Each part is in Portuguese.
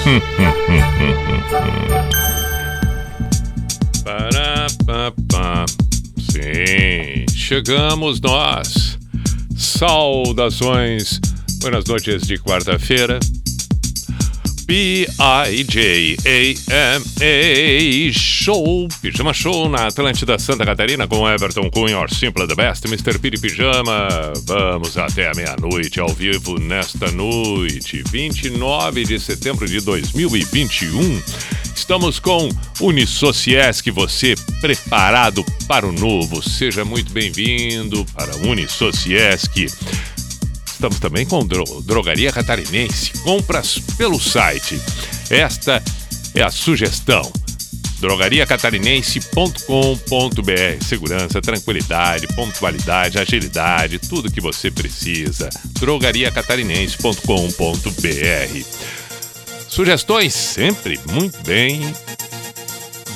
Pará, pá. Sim, chegamos nós. Saudações, buenas noites de quarta-feira. B-I-J-A-M-A Show, Pijama Show na Atlântida Santa Catarina com Everton Cunha, or Simple the Best, Mr. Piri Pijama. Vamos até a meia-noite ao vivo nesta noite, 29 de setembro de 2021. Estamos com Unisociesc, você preparado para o novo. Seja muito bem-vindo para Unisociesc. Estamos também com Dro Drogaria Catarinense. Compras pelo site. Esta é a sugestão. drogariacatarinense.com.br Segurança, tranquilidade, pontualidade, agilidade, tudo que você precisa. drogariacatarinense.com.br Sugestões sempre muito bem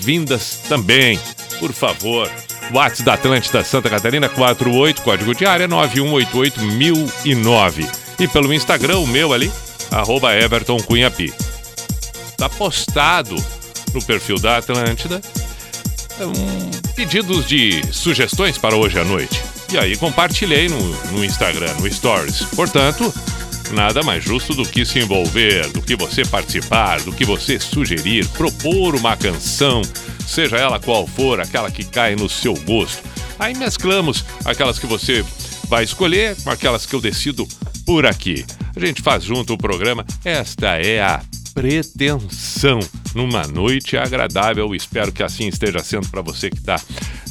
vindas também. Por favor, WhatsApp da Atlântida Santa Catarina 48, código de área 9188009. E pelo Instagram, o meu ali, arroba Everton Cunhapi. Tá postado no perfil da Atlântida um, pedidos de sugestões para hoje à noite. E aí compartilhei no, no Instagram, no Stories. Portanto, nada mais justo do que se envolver, do que você participar, do que você sugerir, propor uma canção, seja ela qual for, aquela que cai no seu gosto. Aí mesclamos aquelas que você vai escolher com aquelas que eu decido por aqui. A gente faz junto o programa. Esta é a pretensão numa noite agradável. Espero que assim esteja sendo para você que está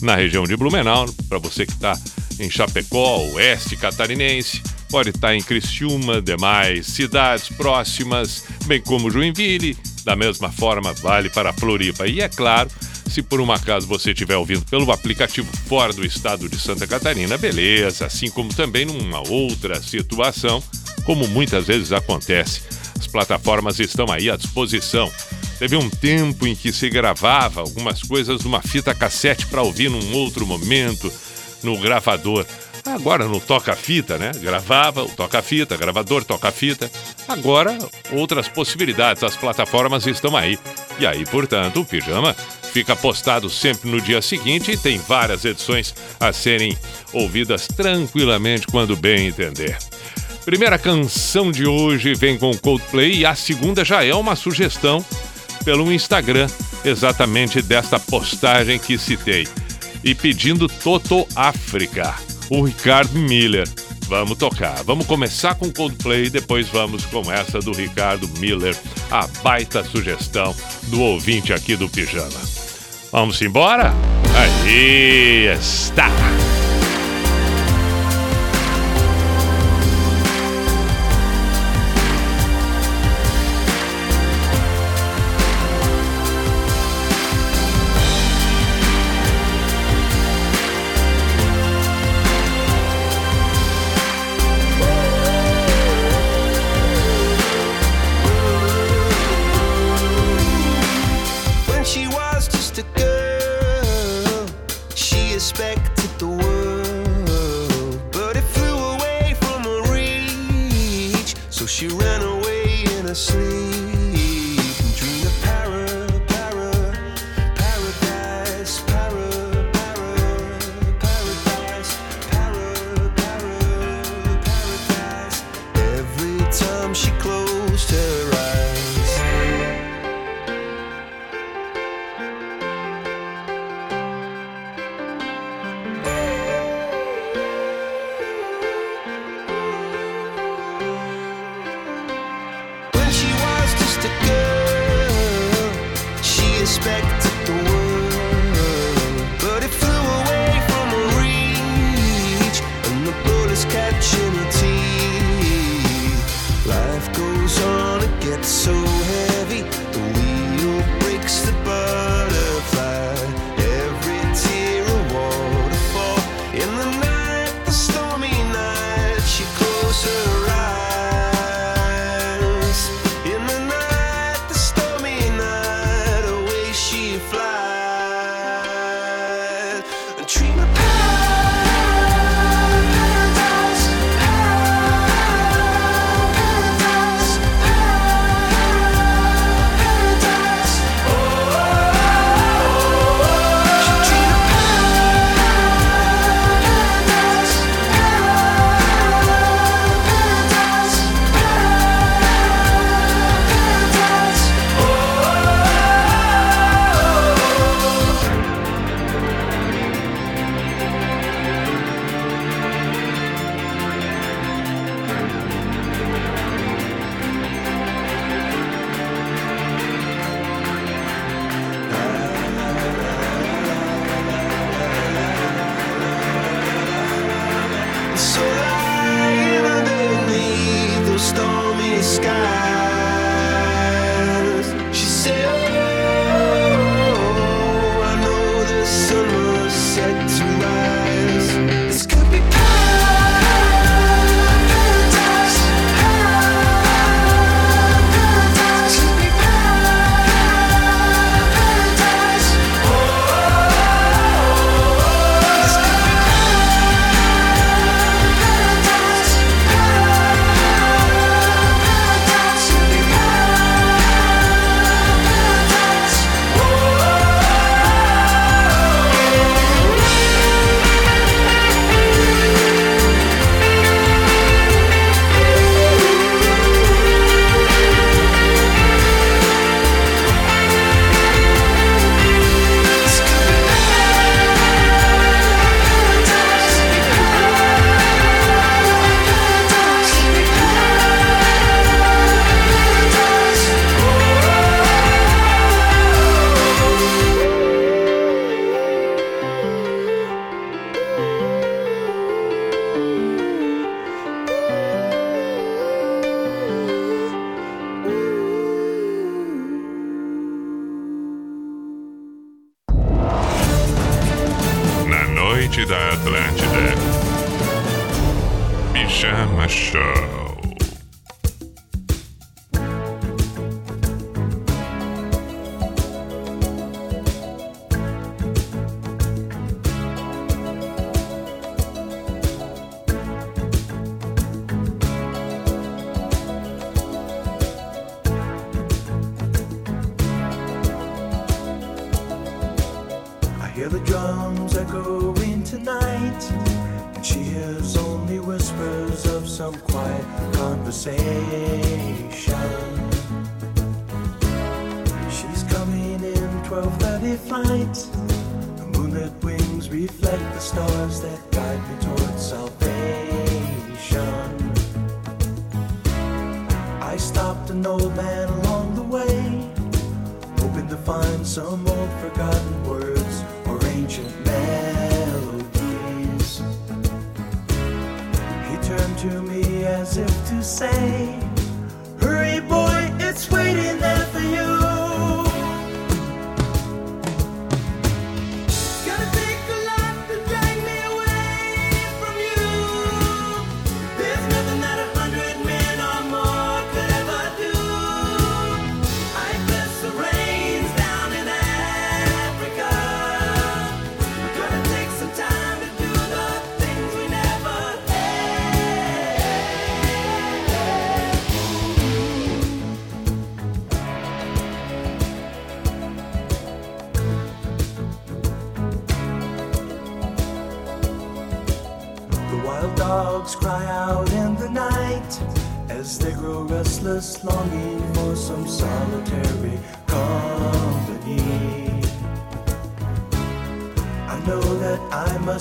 na região de Blumenau, para você que está em Chapecó, oeste catarinense, pode estar em Criciúma, demais cidades próximas, bem como Joinville. Da mesma forma, vale para Floripa. E é claro, se por um acaso você estiver ouvindo pelo aplicativo fora do estado de Santa Catarina, beleza, assim como também numa outra situação, como muitas vezes acontece. As plataformas estão aí à disposição. Teve um tempo em que se gravava algumas coisas numa fita cassete para ouvir num outro momento, no gravador. Agora no toca-fita, né? Gravava o toca-fita, gravador, toca-fita. Agora, outras possibilidades, as plataformas estão aí. E aí, portanto, o pijama fica postado sempre no dia seguinte e tem várias edições a serem ouvidas tranquilamente quando bem entender. Primeira canção de hoje vem com Coldplay e a segunda já é uma sugestão pelo Instagram, exatamente desta postagem que citei. E pedindo Toto África, o Ricardo Miller. Vamos tocar. Vamos começar com Coldplay, depois vamos com essa do Ricardo Miller, a baita sugestão do ouvinte aqui do Pijama. Vamos embora? Aí está!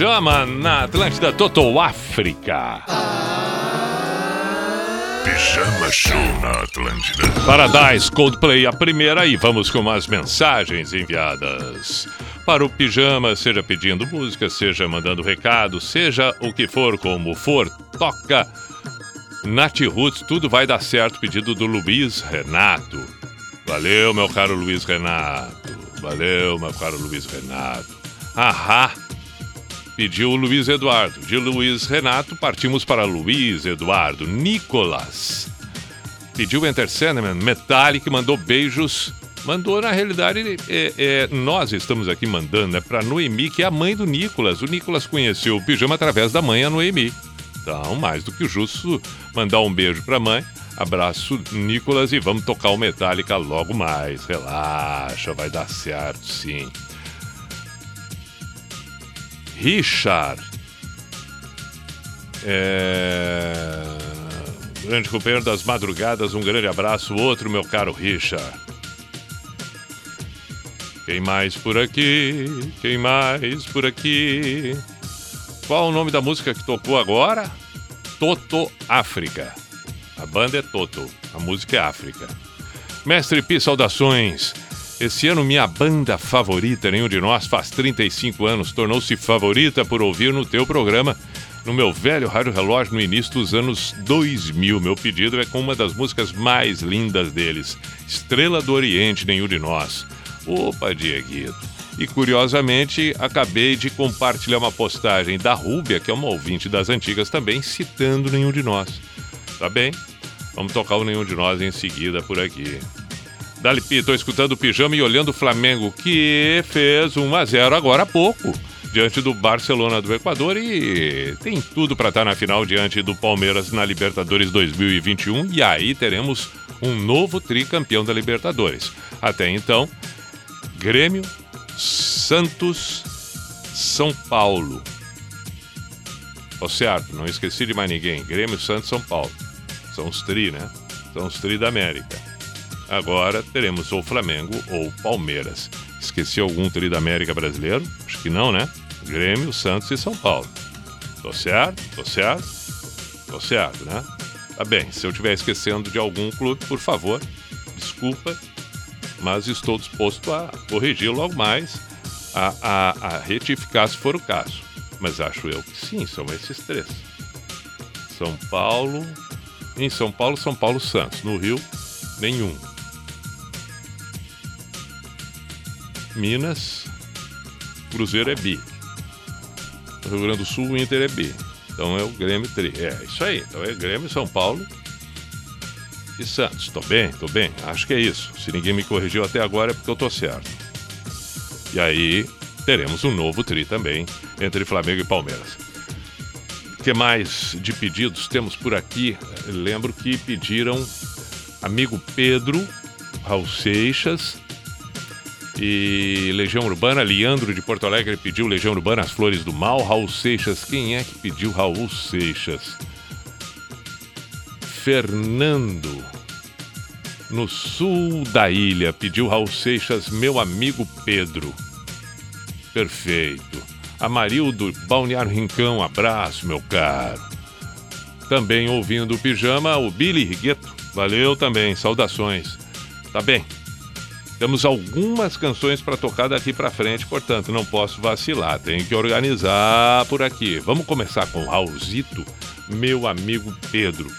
Pijama na Atlântida Total África. Pijama Show na Atlântida. Paradise Coldplay, a primeira e vamos com as mensagens enviadas. Para o pijama, seja pedindo música, seja mandando recado, seja o que for, como for, toca. Nath Roots, tudo vai dar certo. Pedido do Luiz Renato. Valeu, meu caro Luiz Renato. Valeu, meu caro Luiz Renato. Ahá. Pediu o Luiz Eduardo. De Luiz Renato, partimos para Luiz Eduardo. Nicolas. Pediu Enter Sandman. Metallic mandou beijos. Mandou, na realidade, é, é, nós estamos aqui mandando, né? Pra Noemi, que é a mãe do Nicolas. O Nicolas conheceu o pijama através da mãe, a Noemi. Então, mais do que justo, mandar um beijo pra mãe. Abraço, Nicolas, e vamos tocar o Metallica logo mais. Relaxa, vai dar certo, sim. Richard. É... Grande companheiro das madrugadas, um grande abraço. Outro, meu caro Richard. Quem mais por aqui? Quem mais por aqui? Qual o nome da música que tocou agora? Toto África. A banda é Toto, a música é África. Mestre Pi, saudações. Esse ano minha banda favorita, nenhum de nós, faz 35 anos, tornou-se favorita por ouvir no teu programa, no meu velho rádio relógio no início dos anos 2000. Meu pedido é com uma das músicas mais lindas deles, Estrela do Oriente, nenhum de nós. Opa, Dieguito. E curiosamente, acabei de compartilhar uma postagem da Rúbia, que é uma ouvinte das antigas também, citando nenhum de nós. Tá bem? Vamos tocar o nenhum de nós em seguida por aqui. Dali Pi, tô escutando o pijama e olhando o Flamengo, que fez 1 a 0 agora há pouco, diante do Barcelona do Equador e tem tudo para estar na final diante do Palmeiras na Libertadores 2021 e aí teremos um novo tricampeão da Libertadores. Até então, Grêmio, Santos, São Paulo. Ó, certo, não esqueci de mais ninguém. Grêmio, Santos, São Paulo. São os tri, né? São os tri da América. Agora teremos ou Flamengo ou Palmeiras. Esqueci algum tri da América brasileiro? Acho que não, né? Grêmio, Santos e São Paulo. Tô certo? Tô certo? Tô certo, né? Tá bem, se eu estiver esquecendo de algum clube, por favor, desculpa, mas estou disposto a corrigir logo mais, a, a, a retificar se for o caso. Mas acho eu que sim, são esses três. São Paulo. Em São Paulo, São Paulo Santos. No Rio, nenhum. Minas, Cruzeiro é bi. Rio Grande do Sul, Inter é bi. Então é o Grêmio 3. É isso aí. Então é Grêmio, São Paulo e Santos. Tô bem, tô bem. Acho que é isso. Se ninguém me corrigiu até agora é porque eu tô certo. E aí teremos um novo tri também entre Flamengo e Palmeiras. O que mais de pedidos temos por aqui? Lembro que pediram amigo Pedro, Raul Seixas, e Legião Urbana, Leandro de Porto Alegre pediu Legião Urbana, As Flores do Mal. Raul Seixas, quem é que pediu Raul Seixas? Fernando, no sul da ilha, pediu Raul Seixas, meu amigo Pedro. Perfeito. Amarildo, Balneário Rincão, abraço, meu caro. Também ouvindo o pijama, o Billy Rigueto. Valeu também, saudações. Tá bem. Temos algumas canções para tocar daqui para frente, portanto, não posso vacilar, tenho que organizar por aqui. Vamos começar com Raulzito, meu amigo Pedro.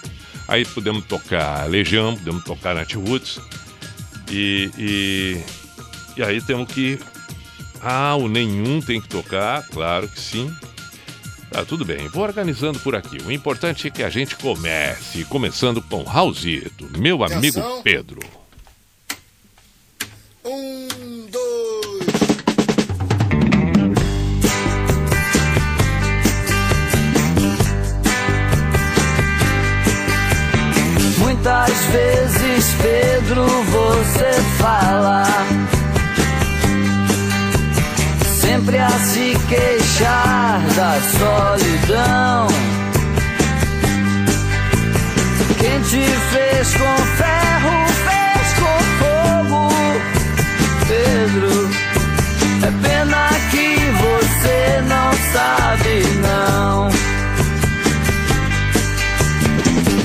Aí podemos tocar Legião, podemos tocar Nat Roots. E, e, e aí temos que. Ah, o nenhum tem que tocar, claro que sim. Tá, tudo bem, vou organizando por aqui. O importante é que a gente comece, começando com Raulzito, meu amigo. Pedro. Um, dois. Muitas vezes, Pedro, você fala Sempre a se queixar da solidão Quem te fez com ferro, fogo Pedro. É pena que você não sabe, não.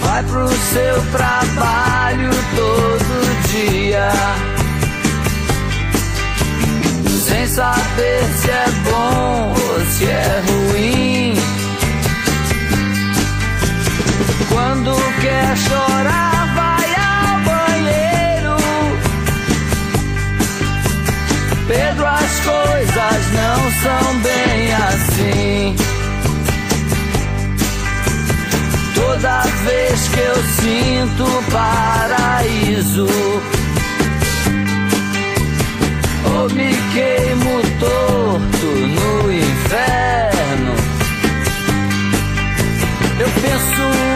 Vai pro seu trabalho todo dia. Sem saber se é bom ou se é ruim. Quando quer chorar Pedro, as coisas não são bem assim. Toda vez que eu sinto paraíso, ou me queimo torto no inferno, eu penso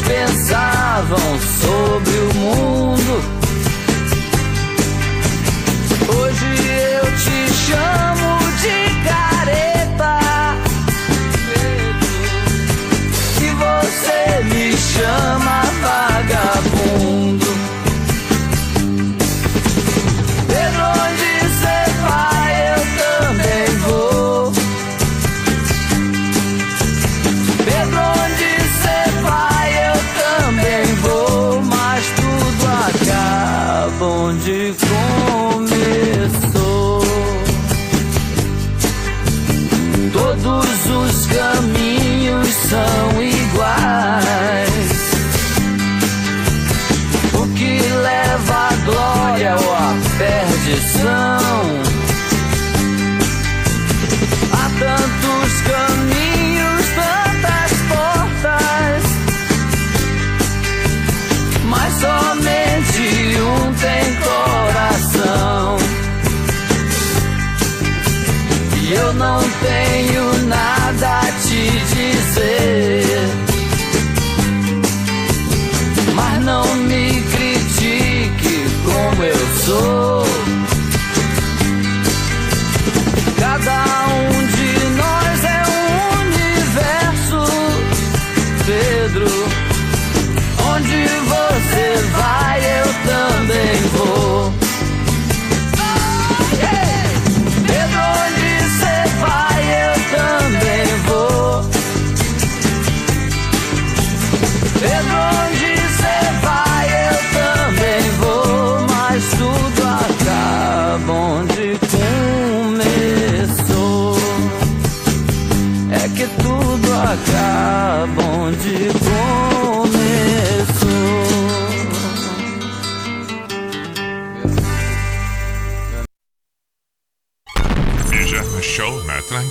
pensavam sobre o mundo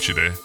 Atlântida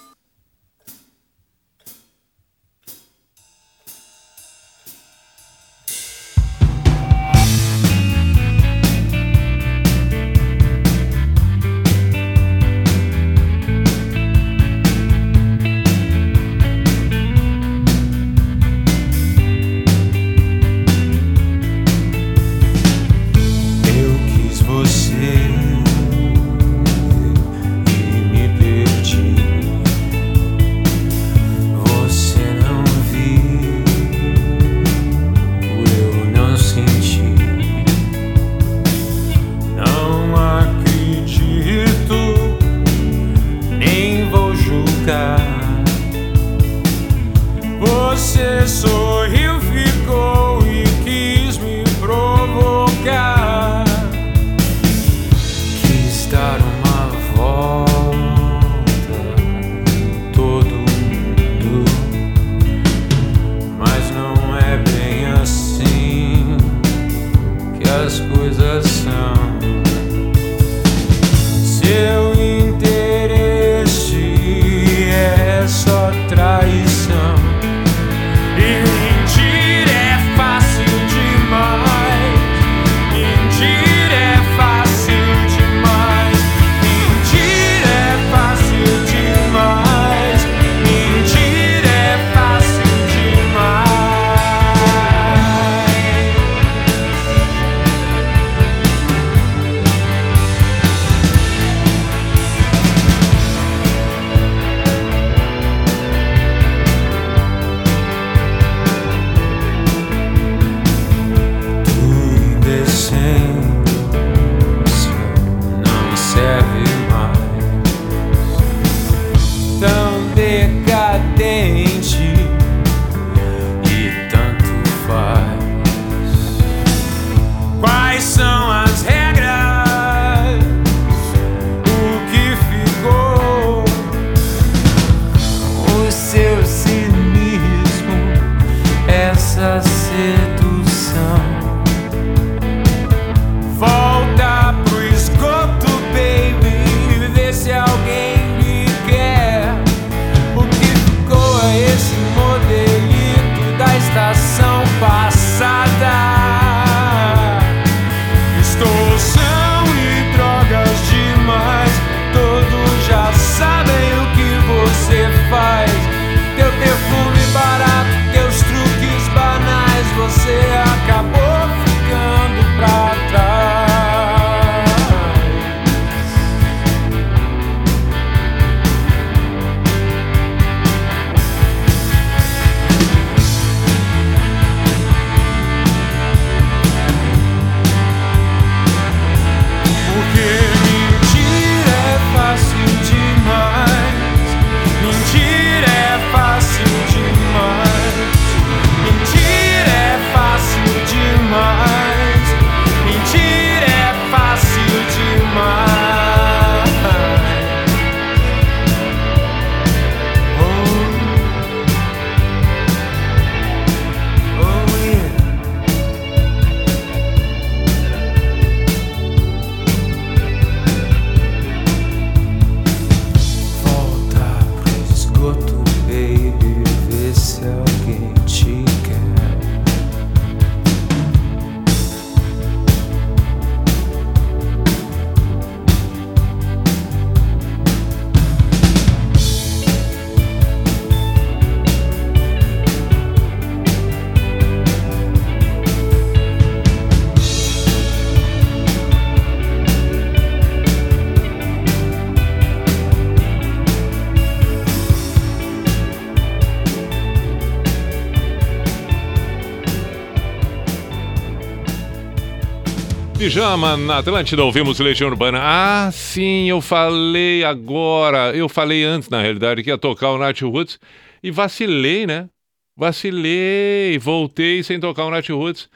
Pijama na Atlântida, ouvimos Legião Urbana. Ah, sim, eu falei agora. Eu falei antes, na realidade, que ia tocar o Nat Roots e vacilei, né? Vacilei, voltei sem tocar o Nat Roots.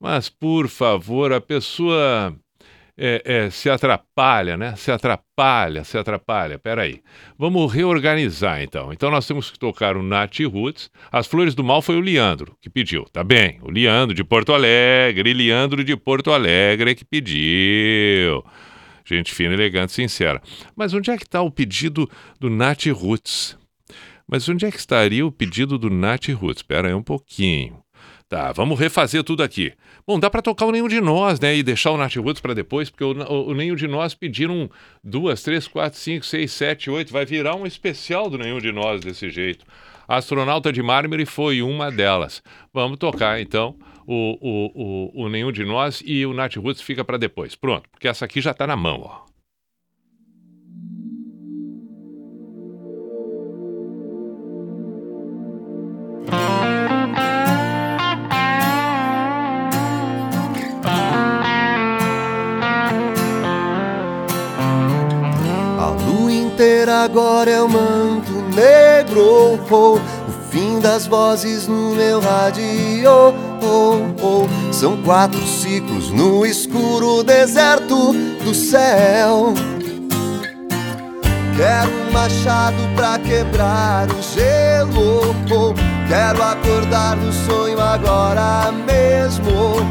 Mas, por favor, a pessoa é, é, se atrapalha, né? Se atrapalha, se atrapalha. Peraí. Vamos reorganizar então. Então nós temos que tocar o Nat Roots. As Flores do Mal foi o Leandro que pediu, tá bem? O Leandro de Porto Alegre, Leandro de Porto Alegre que pediu. Gente fina, elegante, sincera. Mas onde é que está o pedido do Nat Roots? Mas onde é que estaria o pedido do Nat Roots? Espera aí um pouquinho. Tá, vamos refazer tudo aqui. Bom, dá para tocar o Nenhum de Nós, né? E deixar o Nath Roots para depois, porque o, o, o, Nenhum de Nós pediram duas, três, quatro, cinco, seis, sete, oito. Vai virar um especial do Nenhum de Nós desse jeito. A Astronauta de Mármore foi uma delas. Vamos tocar então o, o, o, o Nenhum de Nós e o Nath Roots fica para depois. Pronto, porque essa aqui já tá na mão, ó. A inteira agora é o manto negro. Oh, o fim das vozes no meu rádio. Oh, oh. São quatro ciclos no escuro deserto do céu. Quero um machado pra quebrar o gelo. Oh, quero acordar no sonho agora mesmo.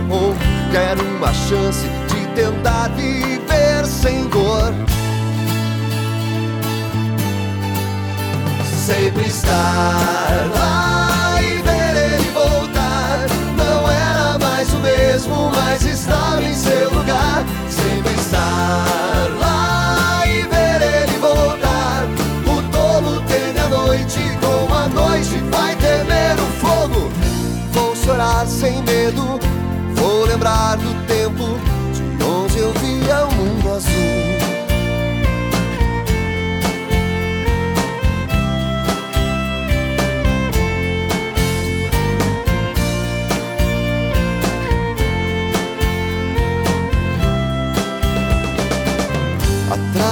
Oh, quero uma chance de tentar viver sem dor. Sempre estar. lá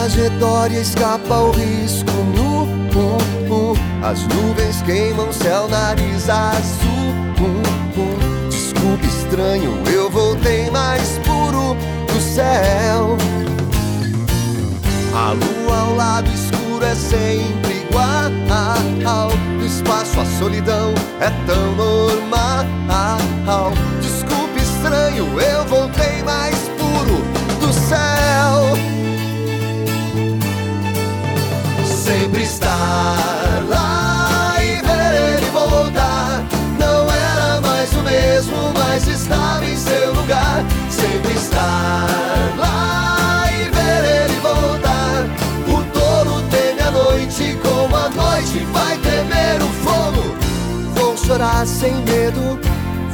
trajetória escapa ao risco no um, um. As nuvens queimam céu, nariz azul. Um, um. Desculpe, estranho, eu voltei mais puro do céu. A lua ao lado escuro é sempre igual. No espaço a solidão é tão normal. Desculpe, estranho, eu voltei mais puro do céu. Estava em seu lugar. Sempre estar lá e ver ele voltar. O touro teme a noite, como a noite vai temer o fogo. Vou chorar sem medo,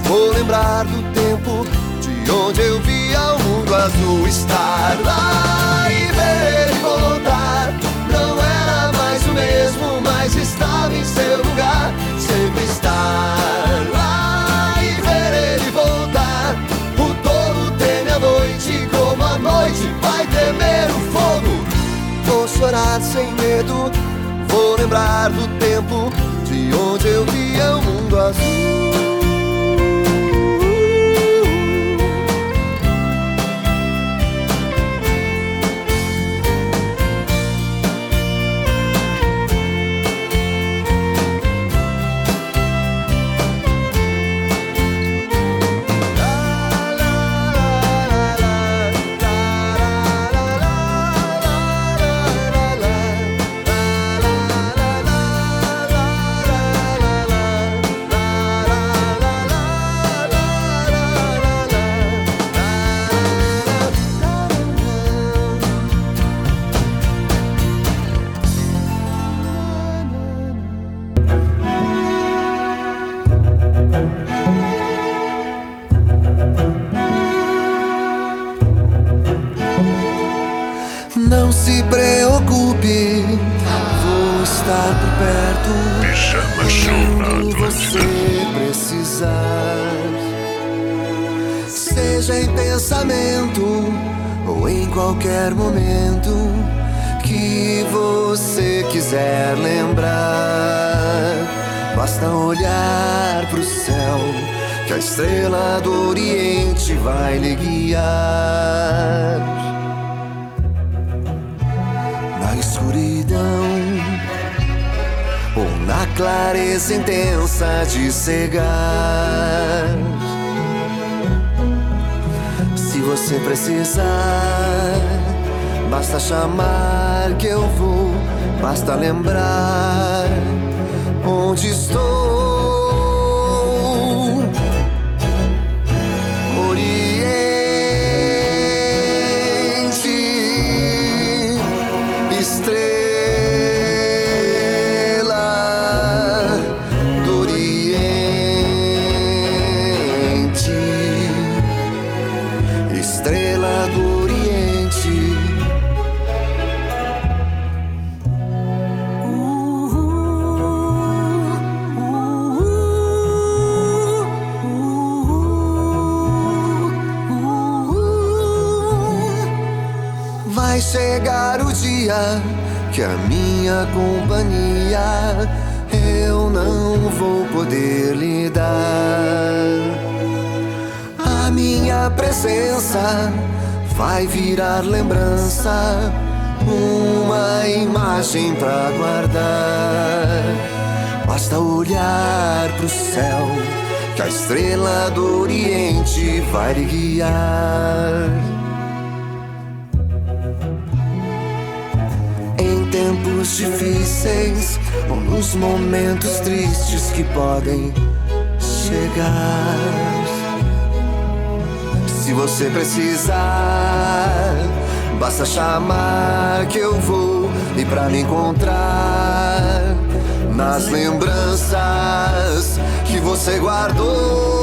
vou lembrar do tempo de onde eu via o mundo azul. Estar lá e ver sem medo, vou lembrar do tempo de onde eu via o mundo azul. Pensamento ou em qualquer momento que você quiser lembrar. Basta olhar pro céu, que a estrela do Oriente vai lhe guiar. Na escuridão ou na clareza intensa de cegar. Você precisar, basta chamar que eu vou, basta lembrar onde estou. Dia que a minha companhia eu não vou poder lhe dar. A minha presença vai virar lembrança, uma imagem pra guardar. Basta olhar pro céu, que a estrela do Oriente vai lhe guiar. Difíceis ou nos momentos tristes que podem chegar. Se você precisar, basta chamar que eu vou e pra me encontrar nas lembranças que você guardou.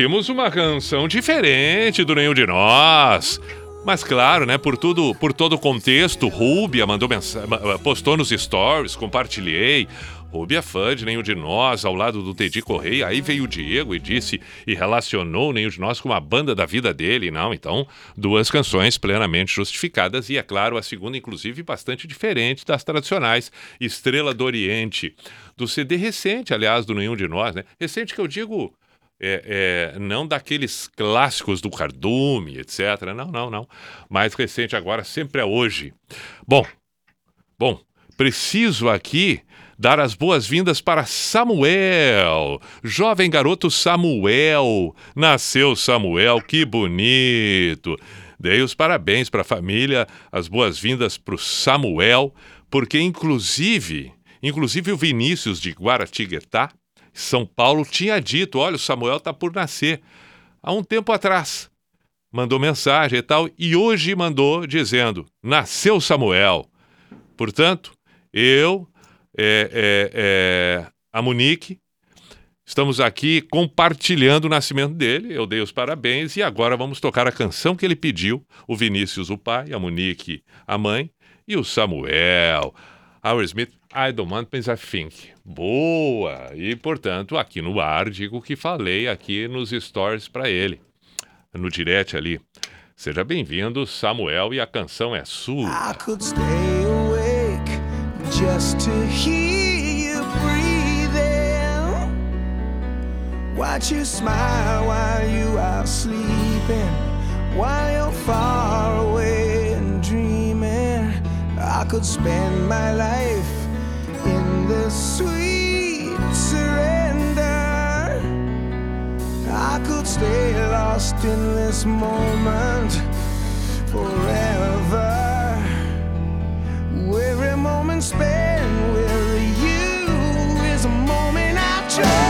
Ouvimos uma canção diferente do Nenhum de Nós. Mas claro, né, por tudo, por todo o contexto, Rúbia mandou mensagem, postou nos stories, compartilhei. Rúbia é fã de Nenhum de Nós, ao lado do Teddy Correia. Aí veio o Diego e disse e relacionou Nenhum de Nós com uma banda da vida dele. Não, então, duas canções plenamente justificadas. E é claro, a segunda, inclusive, bastante diferente das tradicionais. Estrela do Oriente, do CD recente, aliás, do Nenhum de Nós, né? Recente que eu digo é, é, não daqueles clássicos do Cardume, etc. Não, não, não. Mais recente agora, sempre é hoje. Bom, bom, preciso aqui dar as boas-vindas para Samuel, jovem garoto Samuel. Nasceu Samuel, que bonito. Dei os parabéns para a família, as boas-vindas para o Samuel, porque inclusive, inclusive o Vinícius de Guaratinguetá, são Paulo tinha dito: olha, o Samuel está por nascer. Há um tempo atrás. Mandou mensagem e tal, e hoje mandou dizendo: nasceu Samuel. Portanto, eu, é, é, é, a Monique, estamos aqui compartilhando o nascimento dele. Eu dei os parabéns e agora vamos tocar a canção que ele pediu: o Vinícius, o pai, a Monique, a mãe, e o Samuel. Our Smith, I don't want, but I think. Boa! E, portanto, aqui no ar, digo o que falei aqui nos stories para ele, no direct ali. Seja bem-vindo, Samuel, e a canção é sua. I could stay awake just to hear you breathing. Watch you smile while you are sleeping, while you're far away and dreaming. I could spend my life the sweet surrender. I could stay lost in this moment forever. Every moment spent with you is a moment I chose.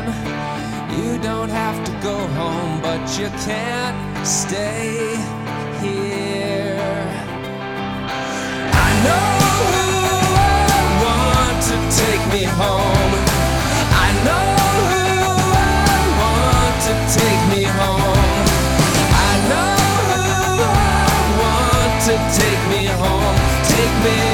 You don't have to go home, but you can't stay here. I know who I want to take me home. I know who I want to take me home. I know who I want to take me home. Take me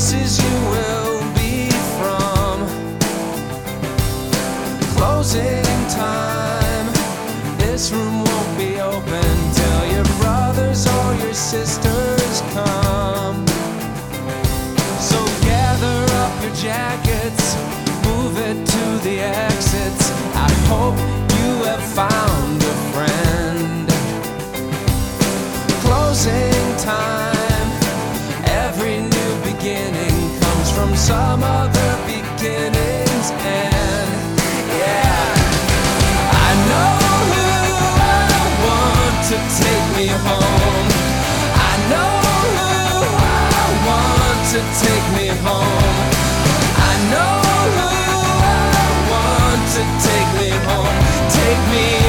places you will be from. Closing time. This room won't be open till your brothers or your sisters come. So gather up your jackets, move it to the exits. I hope you have found a friend. Closing time. From some other beginning's end. Yeah. I know who I want to take me home. I know who I want to take me home. I know who I want to take me home. Take me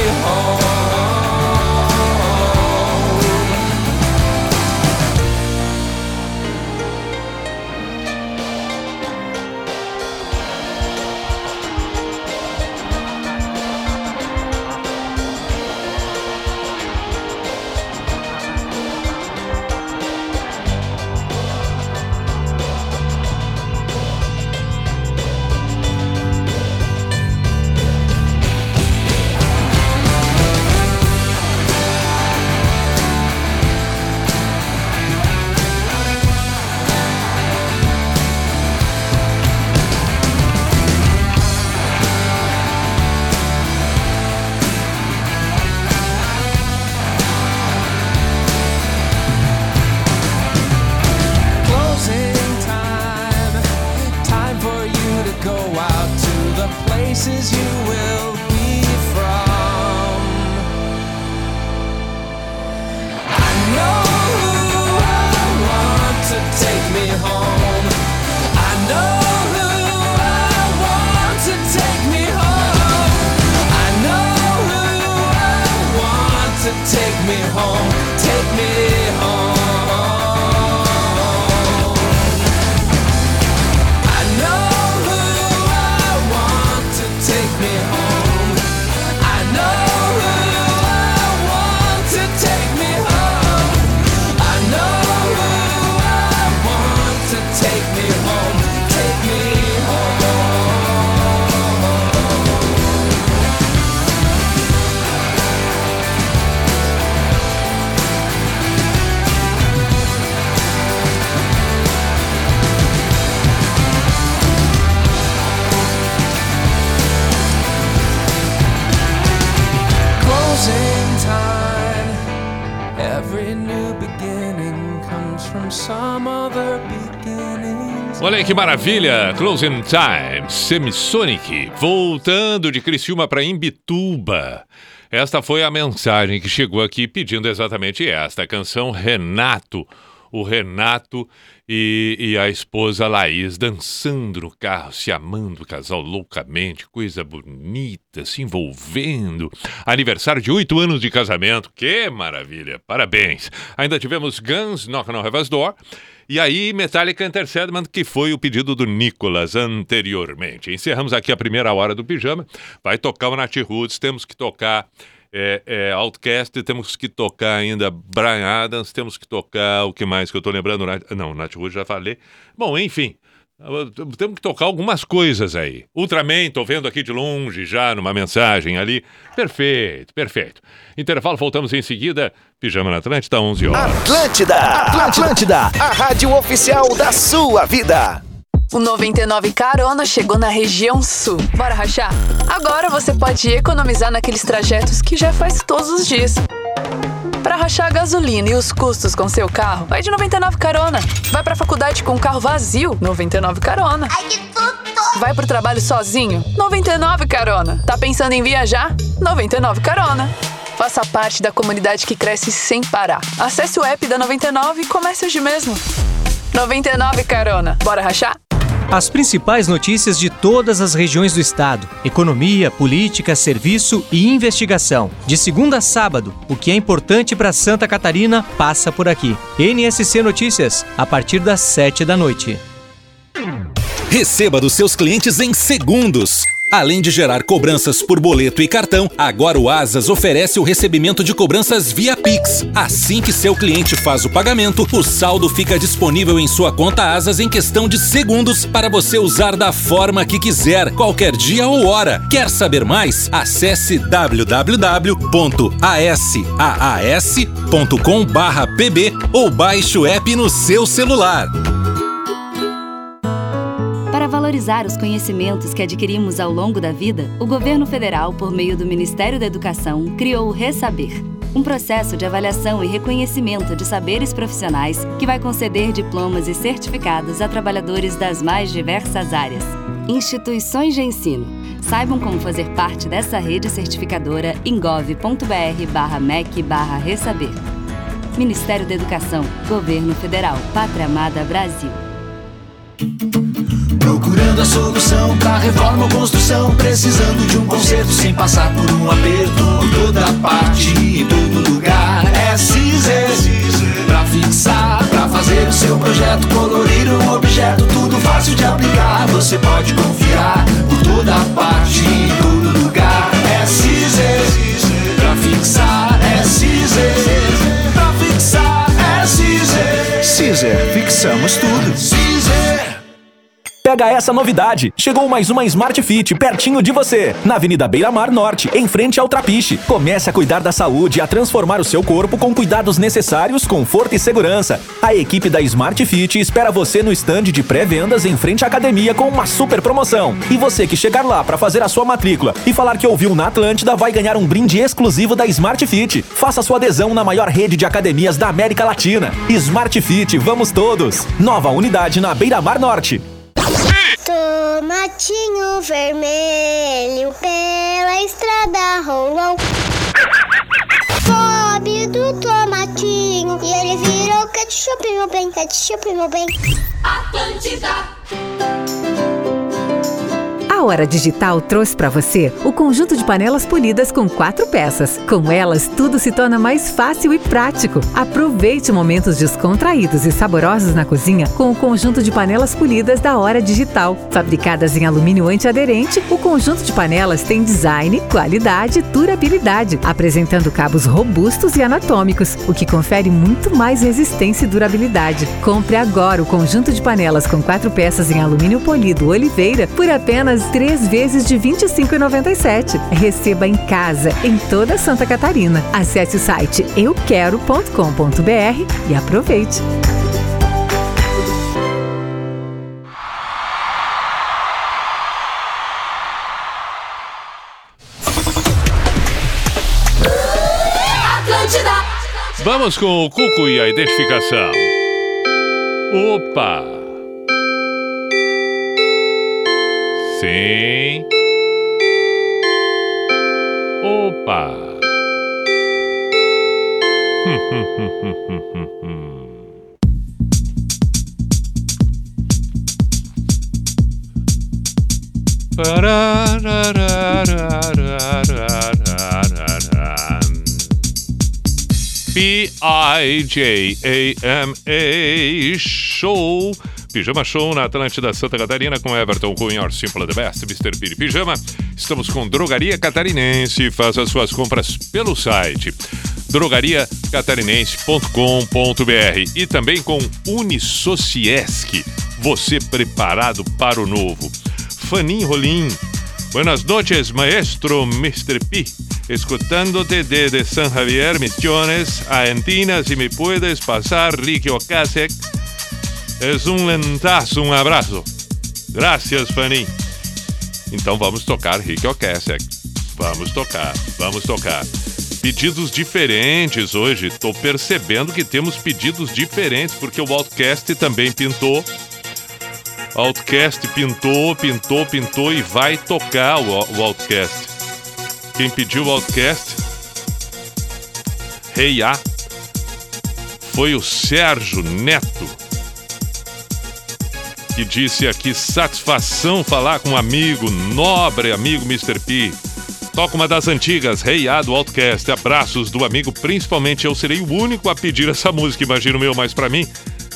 que maravilha! Closing Time, Semisonic, voltando de Criciúma para Imbituba. Esta foi a mensagem que chegou aqui pedindo exatamente esta canção, Renato. O Renato e, e a esposa Laís dançando no carro, se amando, casal loucamente, coisa bonita, se envolvendo. Aniversário de oito anos de casamento, que maravilha, parabéns. Ainda tivemos Guns, Knock on Heaven's Door e aí, Metallica Enter Sandman, que foi o pedido do Nicolas anteriormente. Encerramos aqui a primeira hora do pijama. Vai tocar o Nat Roots, temos que tocar é, é, Outcast, temos que tocar ainda Brian Adams, temos que tocar o que mais que eu tô lembrando? Não, Nat Roots já falei. Bom, enfim. Temos que tocar algumas coisas aí. Ultraman, tô vendo aqui de longe já numa mensagem ali. Perfeito, perfeito. Intervalo, voltamos em seguida. Pijama na Atlântida, 11 horas. Atlântida, Atlântida, a rádio oficial da sua vida. O 99 Carona chegou na região sul. Bora rachar? Agora você pode economizar naqueles trajetos que já faz todos os dias. Para rachar a gasolina e os custos com seu carro, vai de 99 carona. Vai para a faculdade com o carro vazio, 99 carona. Ai, que tudo! Vai pro trabalho sozinho, 99 carona. Tá pensando em viajar? 99 carona. Faça parte da comunidade que cresce sem parar. Acesse o app da 99 e comece hoje mesmo. 99 carona. Bora rachar? As principais notícias de todas as regiões do estado: economia, política, serviço e investigação. De segunda a sábado, o que é importante para Santa Catarina passa por aqui. NSC Notícias, a partir das 7 da noite. Receba dos seus clientes em segundos. Além de gerar cobranças por boleto e cartão, agora o Asas oferece o recebimento de cobranças via Pix. Assim que seu cliente faz o pagamento, o saldo fica disponível em sua conta Asas em questão de segundos para você usar da forma que quiser, qualquer dia ou hora. Quer saber mais? Acesse www.asaas.com/pb ou baixe o app no seu celular valorizar os conhecimentos que adquirimos ao longo da vida, o governo federal, por meio do Ministério da Educação, criou o Resaber, um processo de avaliação e reconhecimento de saberes profissionais que vai conceder diplomas e certificados a trabalhadores das mais diversas áreas. Instituições de ensino. Saibam como fazer parte dessa rede certificadora em gov.br/mec/resaber. Ministério da Educação, Governo Federal, Pátria Amada Brasil. Procurando a solução pra reforma ou construção. Precisando de um conserto sem passar por um aperto. Por toda parte, em todo lugar. É Cizer. Pra fixar, pra fazer o seu projeto. Colorir um objeto, tudo fácil de aplicar. Você pode confiar. Por toda parte, em todo lugar. É Cizer. Pra fixar, é Cizer. Pra fixar, é Cizer. Cizer, fixamos tudo pega essa novidade. Chegou mais uma Smart Fit pertinho de você, na Avenida Beira Mar Norte, em frente ao Trapiche. Comece a cuidar da saúde e a transformar o seu corpo com cuidados necessários, conforto e segurança. A equipe da Smart Fit espera você no stand de pré-vendas em frente à academia com uma super promoção. E você que chegar lá para fazer a sua matrícula e falar que ouviu na Atlântida vai ganhar um brinde exclusivo da Smart Fit. Faça sua adesão na maior rede de academias da América Latina. Smart Fit, vamos todos! Nova unidade na Beira Mar Norte. Tomatinho vermelho pela estrada rolou. Sobe do tomatinho e ele virou ketchup, meu bem, ketchup, meu bem. Atlântida. A Hora Digital trouxe para você o conjunto de panelas polidas com quatro peças. Com elas, tudo se torna mais fácil e prático. Aproveite momentos descontraídos e saborosos na cozinha com o conjunto de panelas polidas da Hora Digital. Fabricadas em alumínio antiaderente, o conjunto de panelas tem design, qualidade e durabilidade, apresentando cabos robustos e anatômicos, o que confere muito mais resistência e durabilidade. Compre agora o conjunto de panelas com quatro peças em alumínio polido Oliveira por apenas três vezes de R$ 25,97. Receba em casa, em toda Santa Catarina. Acesse o site euquero.com.br e aproveite. Vamos com o Cuco e a identificação. Opa! Sim. Opa! B I J A M A show Pijama Show na Atlântida Santa Catarina com Everton Cunha, Your Simple the Best, Mr. Piri Pijama. Estamos com Drogaria Catarinense. Faça suas compras pelo site drogariacatarinense.com.br e também com Unisociesc. Você preparado para o novo. Fanin Rolim. Buenas noches, maestro Mr. P. Escutándote desde San Javier, Misiones, Argentina. Si me puedes pasar, Ricky Ocasek. Es um lentaço, um abraço. Gracias, Fanny. Então vamos tocar Rick Ocasek. Vamos tocar, vamos tocar. Pedidos diferentes hoje. Tô percebendo que temos pedidos diferentes, porque o Outcast também pintou. Outcast pintou, pintou, pintou e vai tocar o, o Outcast. Quem pediu o Outcast? Rei hey, A. Foi o Sérgio Neto que disse aqui: satisfação falar com um amigo, nobre amigo Mr. P. Toca uma das antigas, Rei hey Outcast. Abraços do amigo, principalmente eu serei o único a pedir essa música, imagino meu, mas para mim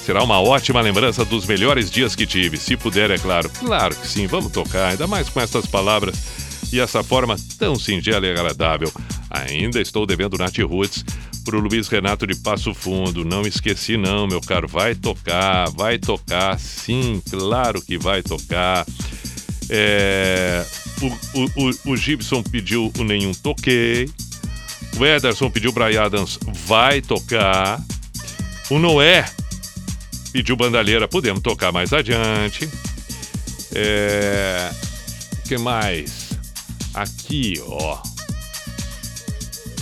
será uma ótima lembrança dos melhores dias que tive. Se puder, é claro. Claro que sim, vamos tocar, ainda mais com essas palavras e essa forma tão singela e agradável. Ainda estou devendo Nath Roots pro Luiz Renato de Passo Fundo. Não esqueci não, meu caro. Vai tocar, vai tocar. Sim, claro que vai tocar. É... O, o, o, o Gibson pediu o Nenhum Toquei. O Ederson pediu Brian Adams, vai tocar. O Noé pediu Bandalheira, podemos tocar mais adiante. É... O que mais? Aqui, ó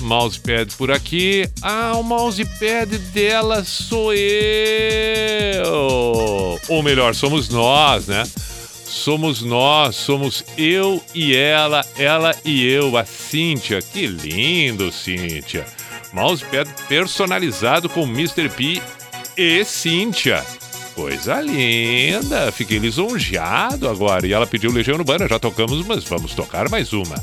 mousepad por aqui. Ah, o mousepad dela sou eu. Ou melhor, somos nós, né? Somos nós, somos eu e ela, ela e eu, a Cíntia. Que lindo, Cíntia. Mousepad personalizado com Mr. P e Cíntia. Coisa linda, fiquei lisonjeado agora. E ela pediu Legião Urbana, já tocamos, mas vamos tocar mais uma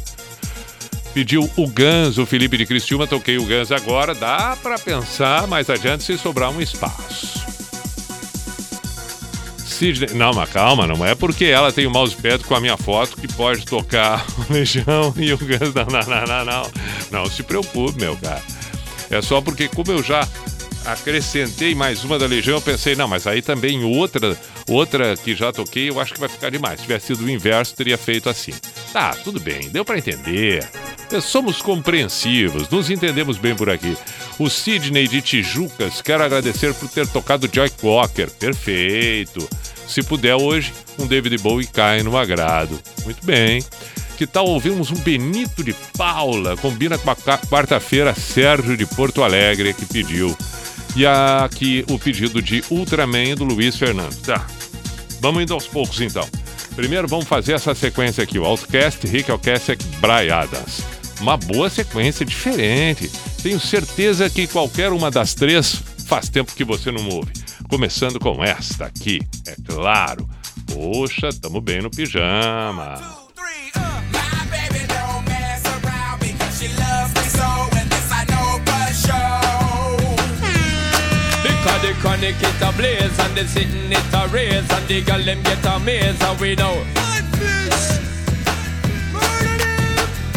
pediu o Gans, o Felipe de Cristiúma, toquei o Gans agora, dá para pensar mais adiante se sobrar um espaço. Sidney, não, mas calma, não é porque ela tem o mousepad com a minha foto que pode tocar o Legião e o Gans, não, não, não, não, não, não se preocupe, meu cara. É só porque como eu já acrescentei mais uma da Legião, eu pensei, não, mas aí também outra, outra que já toquei, eu acho que vai ficar demais. Se tivesse sido o inverso, teria feito assim. Tá, tudo bem, deu para entender. Somos compreensivos, nos entendemos bem por aqui. O Sidney de Tijucas, quero agradecer por ter tocado Joy Cocker. Perfeito. Se puder hoje, um David Bowie cai no agrado. Muito bem. Que tal ouvirmos um Benito de Paula? Combina com a quarta-feira Sérgio de Porto Alegre que pediu. E aqui o pedido de Ultraman do Luiz Fernando. Tá. Vamos indo aos poucos então. Primeiro vamos fazer essa sequência aqui: o Outcast, Rick Alcasek, Brian Adams uma boa sequência diferente. Tenho certeza que qualquer uma das três faz tempo que você não ouve. Começando com esta aqui, é claro. Poxa, tamo bem no pijama. Because the chronic it a blaze and the sitting it a raise and the girl them get amazed and we know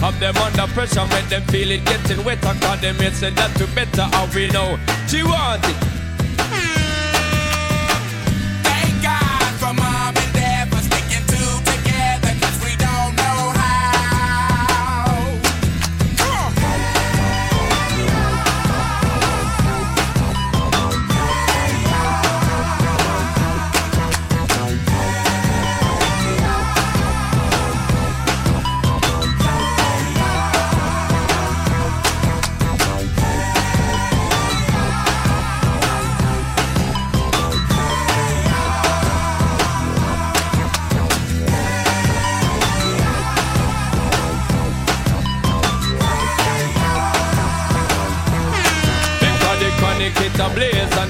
Have them under pressure, make them feel it getting wetter. Cause them say that to better, how we know. She want it.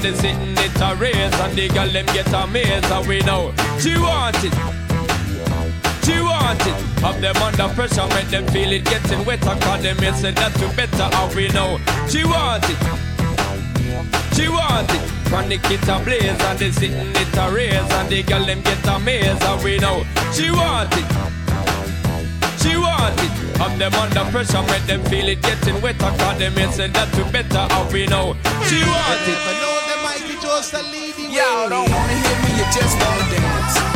The sitting it a raise and the girl them get amazed and we know she want it. She want it. Have them under pressure, make them feel it getting wetter. Cause them may say that to better how we know she want it. She want it. Chronic it a blaze and they sitting it a raise and the girl them get amazed and we know she want it. She want it. Have them under pressure, make them feel it getting wetter. Cause them may say that we better how we know. She want it. I that Mikey just a leading Y'all don't wanna hear me, you just wanna dance.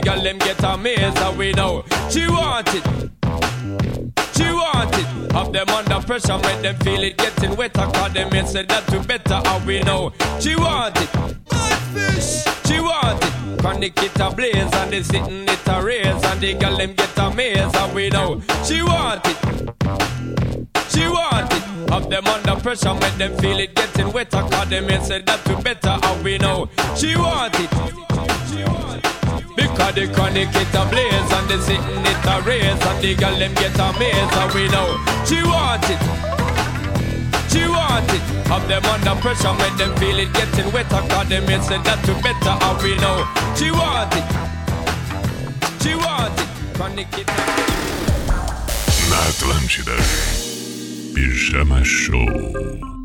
The girl them get amazed and we know she want it. She want it. Have them under pressure, make them feel it getting wetter. Cause them may say that we better how we know. She want it. She want it. Chronic it a blaze and they sitting it a raise and the girl them get amazed and we know she want it. She want it. Have them under pressure, make them feel it getting wetter. Cause them may say that we better how we know. She want it. Because the chronic it a blaze and the sitting it a raise and the girl them get amazed and we know. She want it. She want it. Have them under pressure, make them feel it getting wetter. Cause them may say that we better how we know. She want it. She want it. Chronic it a Na Atlântida. Pijama Show.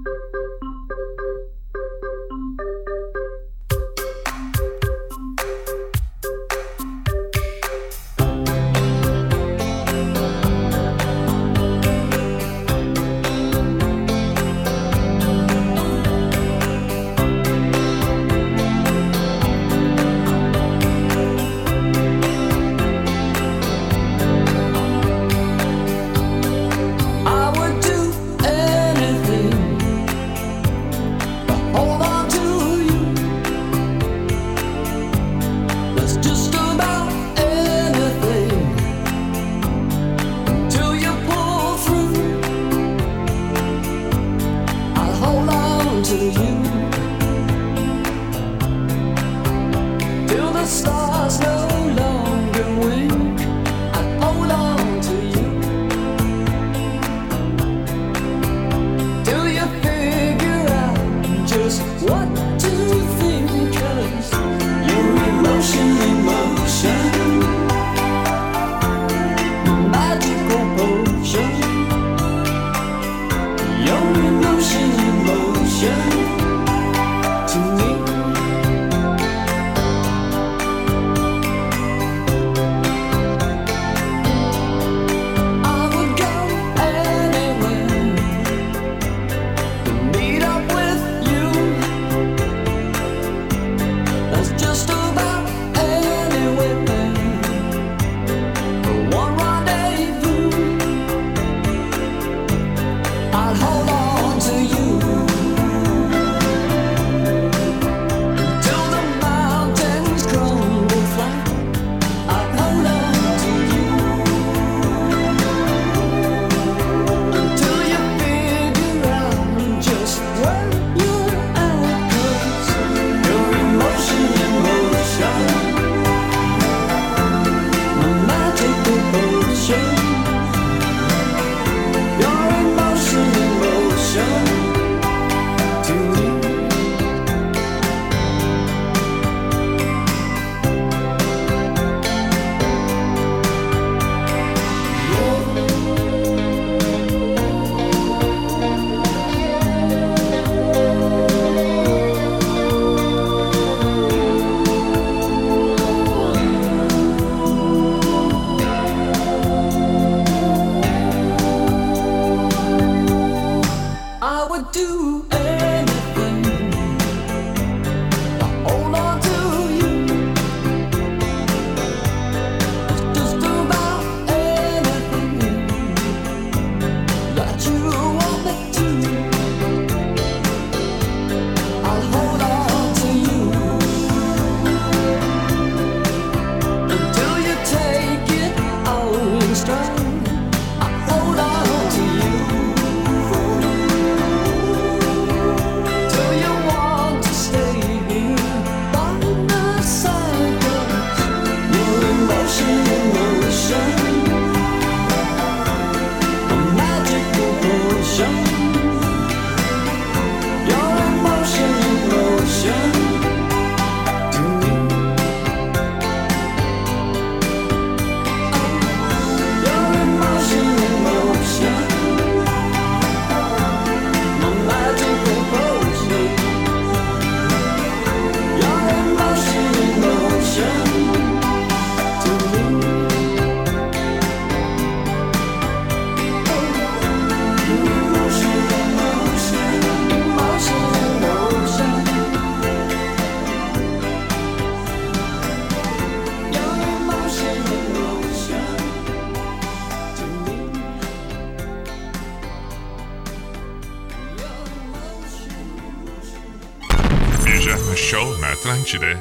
Na Atlântida.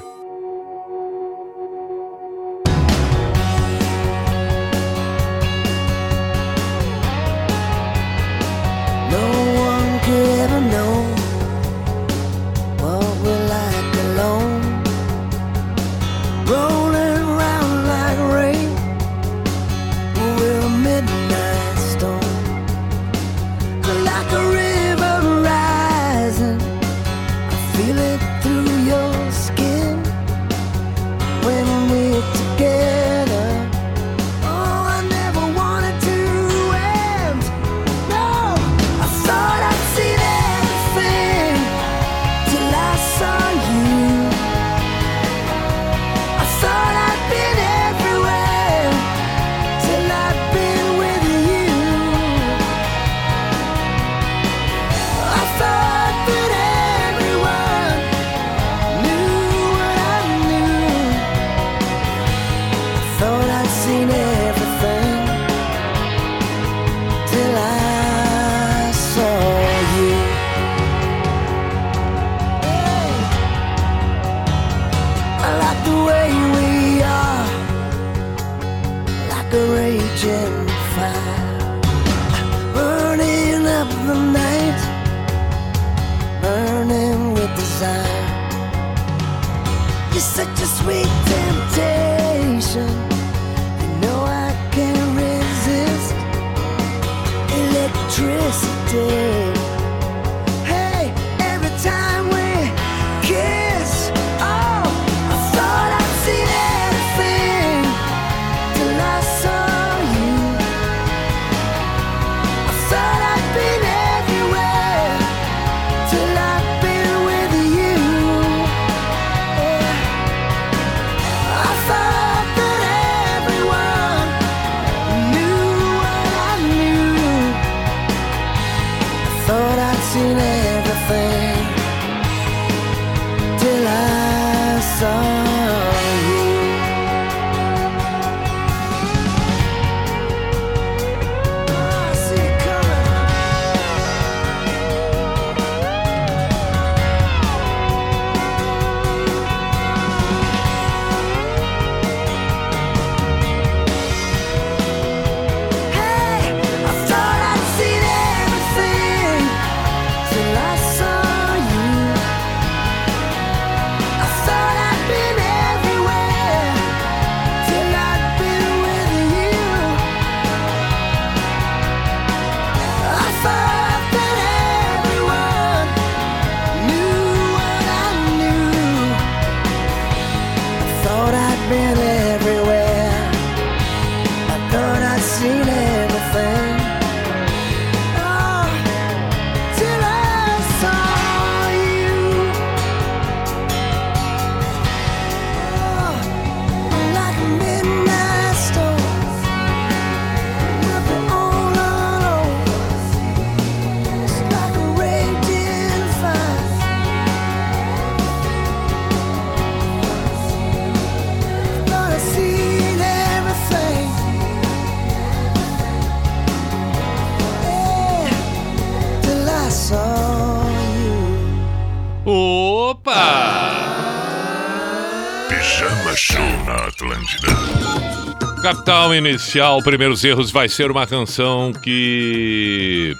Capital Inicial, Primeiros Erros vai ser uma canção que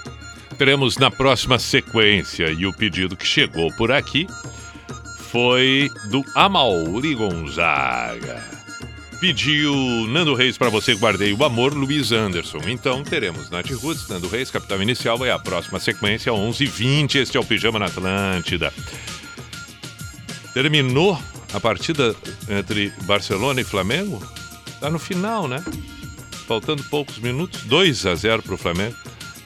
teremos na próxima sequência. E o pedido que chegou por aqui foi do Amauri Gonzaga. Pediu Nando Reis para você, guardei o amor, Luiz Anderson. Então teremos Nath Roots, Nando Reis, Capital Inicial, vai a próxima sequência, 11h20. Este é o Pijama na Atlântida. Terminou a partida entre Barcelona e Flamengo? Tá no final, né? Faltando poucos minutos, 2 a 0 pro Flamengo.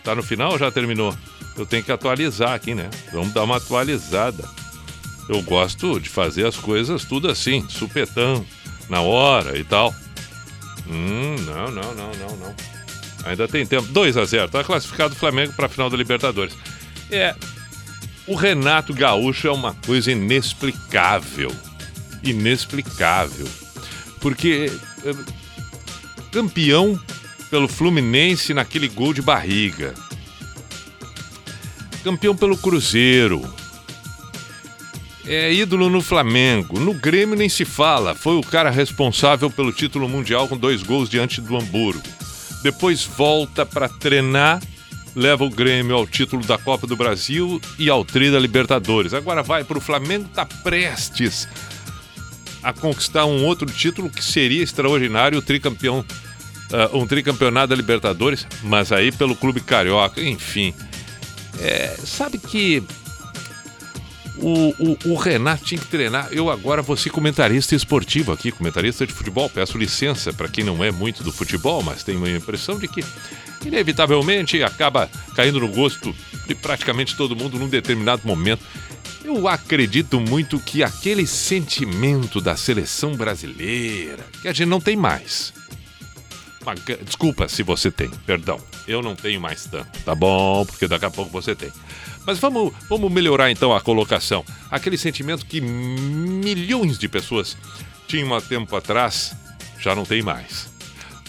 Tá no final ou já terminou? Eu tenho que atualizar aqui, né? Vamos dar uma atualizada. Eu gosto de fazer as coisas tudo assim, supetão, na hora e tal. Hum, não, não, não, não, não. Ainda tem tempo. 2 a 0 Tá classificado o Flamengo para a final da Libertadores. É. O Renato Gaúcho é uma coisa inexplicável. Inexplicável. Porque campeão pelo Fluminense naquele gol de barriga. Campeão pelo Cruzeiro. É ídolo no Flamengo. No Grêmio nem se fala. Foi o cara responsável pelo título mundial com dois gols diante do Hamburgo. Depois volta para treinar, leva o Grêmio ao título da Copa do Brasil e ao tri da Libertadores. Agora vai para o Flamengo, tá prestes a conquistar um outro título que seria extraordinário, o tricampeão, uh, um tricampeonato da Libertadores, mas aí pelo clube carioca, enfim. É, sabe que o, o, o, Renato tinha que treinar. Eu agora vou ser comentarista esportivo aqui, comentarista de futebol. Peço licença para quem não é muito do futebol, mas tenho a impressão de que inevitavelmente acaba caindo no gosto de praticamente todo mundo num determinado momento. Eu acredito muito que aquele sentimento da seleção brasileira, que a gente não tem mais. Desculpa se você tem, perdão. Eu não tenho mais tanto, tá bom? Porque daqui a pouco você tem. Mas vamos, vamos melhorar então a colocação. Aquele sentimento que milhões de pessoas tinham há tempo atrás, já não tem mais.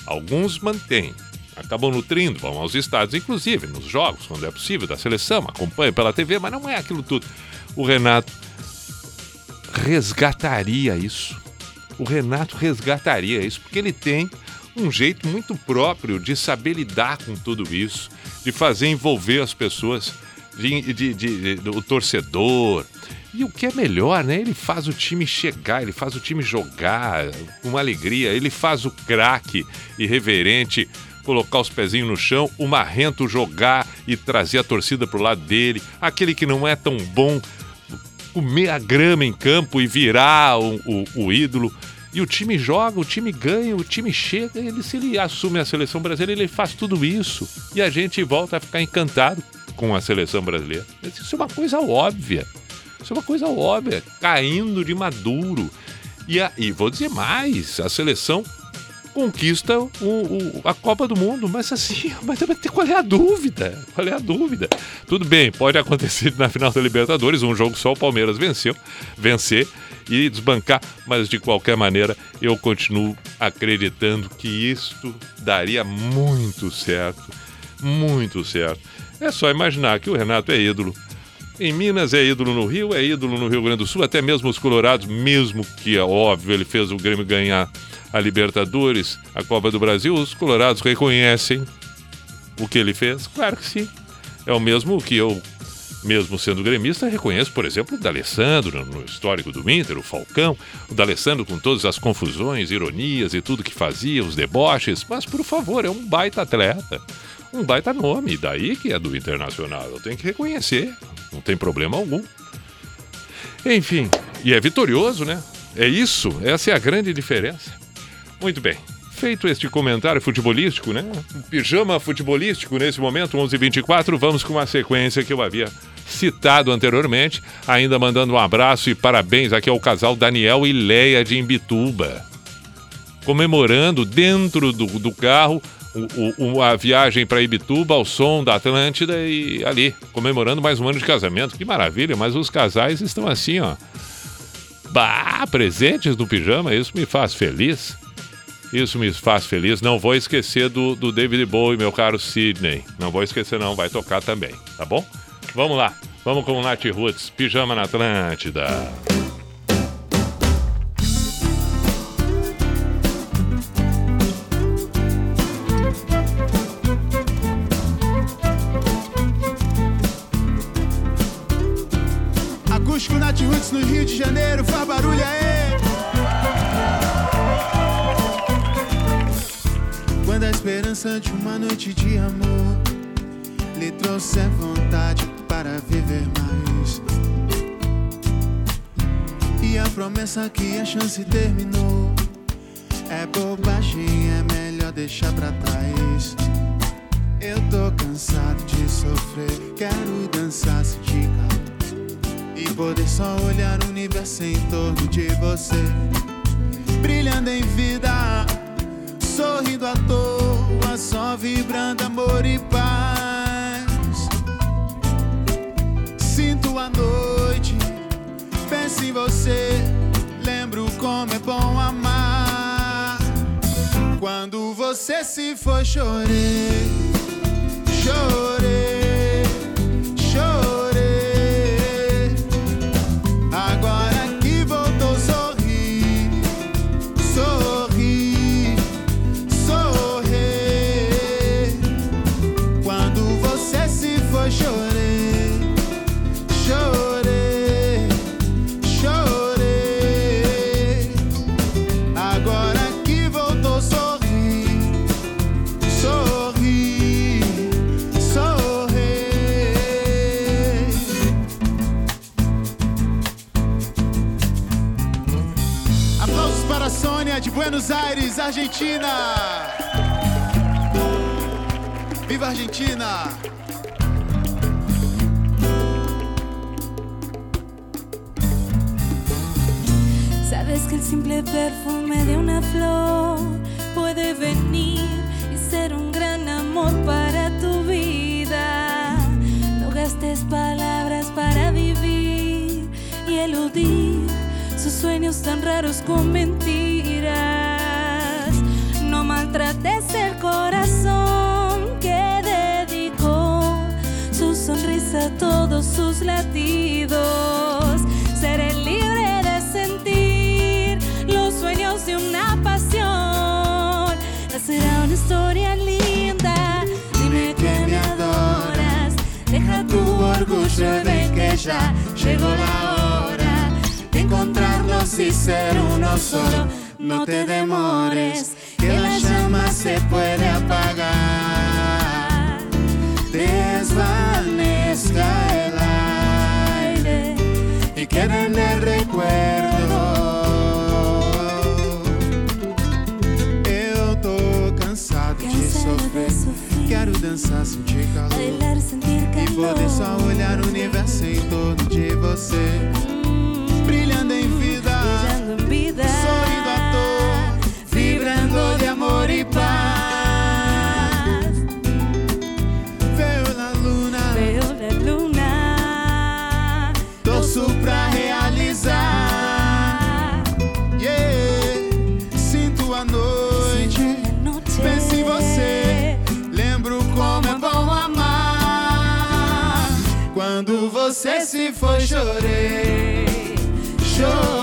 Alguns mantêm, acabam nutrindo, vão aos estádios, inclusive nos jogos, quando é possível, da seleção, acompanham pela TV, mas não é aquilo tudo. O Renato resgataria isso. O Renato resgataria isso, porque ele tem um jeito muito próprio de saber lidar com tudo isso, de fazer envolver as pessoas, de, de, de, de, o torcedor. E o que é melhor, né? Ele faz o time chegar, ele faz o time jogar com alegria, ele faz o craque irreverente colocar os pezinhos no chão, o marrento jogar e trazer a torcida pro lado dele, aquele que não é tão bom comer a grama em campo e virar o, o, o ídolo. E o time joga, o time ganha, o time chega, ele se ele assume a seleção brasileira, ele faz tudo isso. E a gente volta a ficar encantado com a seleção brasileira. Isso é uma coisa óbvia. Isso é uma coisa óbvia, caindo de maduro. E, a, e vou dizer mais, a seleção conquista o, o, a Copa do Mundo, mas assim, mas qual é a dúvida? Qual é a dúvida? Tudo bem, pode acontecer na final da Libertadores, um jogo só o Palmeiras venceu, vencer e desbancar, mas de qualquer maneira eu continuo acreditando que isto daria muito certo, muito certo. É só imaginar que o Renato é ídolo. Em Minas é ídolo no Rio, é ídolo no Rio Grande do Sul, até mesmo os Colorados, mesmo que é óbvio, ele fez o Grêmio ganhar a Libertadores, a Copa do Brasil, os Colorados reconhecem o que ele fez? Claro que sim. É o mesmo que eu, mesmo sendo gremista, reconheço, por exemplo, o D'Alessandro no histórico do Inter, o Falcão, o D'Alessandro com todas as confusões, ironias e tudo que fazia, os deboches, mas por favor, é um baita atleta. Um baita nome, daí que é do Internacional. Eu tenho que reconhecer, não tem problema algum. Enfim, e é vitorioso, né? É isso, essa é a grande diferença. Muito bem. Feito este comentário futebolístico, né? Pijama futebolístico nesse momento, 11h24, vamos com uma sequência que eu havia citado anteriormente, ainda mandando um abraço e parabéns aqui ao casal Daniel e Leia de Imbituba. Comemorando dentro do, do carro o, o, a viagem para Ibituba ao som da Atlântida e ali, comemorando mais um ano de casamento. Que maravilha, mas os casais estão assim, ó. Bah, presentes no pijama, isso me faz feliz. Isso me faz feliz. Não vou esquecer do, do David Bowie, meu caro Sidney. Não vou esquecer, não. Vai tocar também, tá bom? Vamos lá. Vamos com o Nath Roots, Pijama na Atlântida. De uma noite de amor. Lhe trouxe vontade para viver mais. E a promessa que a chance terminou. É bobagem, é melhor deixar pra trás. Eu tô cansado de sofrer, quero dançar se calor e poder só olhar o universo em torno de você, brilhando em vida, sorrindo à toa, só vibrando amor e paz. Sinto a noite, penso em você, lembro como é bom amar. Quando você se foi, chorei, chorei. Buenos Aires, Argentina. Viva Argentina! Sabes que el simple perfume de una flor puede venir y ser un gran amor para tu vida. No gastes palabras para vivir y eludir sus sueños tan raros con mentiras. Maltrates el corazón que dedicó su sonrisa a todos sus latidos. Seré libre de sentir los sueños de una pasión. Será una historia linda. Dime que me adoras. Deja tu orgullo y ven que ya llegó la hora de encontrarlos y ser uno solo. No te demores, se puede apagar. Desvanezca el aire y queda en el recuerdo. Eu tô cansado de sofrer. Quero dançar, sentir calor. Bailar, sentir E poder só olhar o universo em torno de você. Você se foi, chorei. Chorei.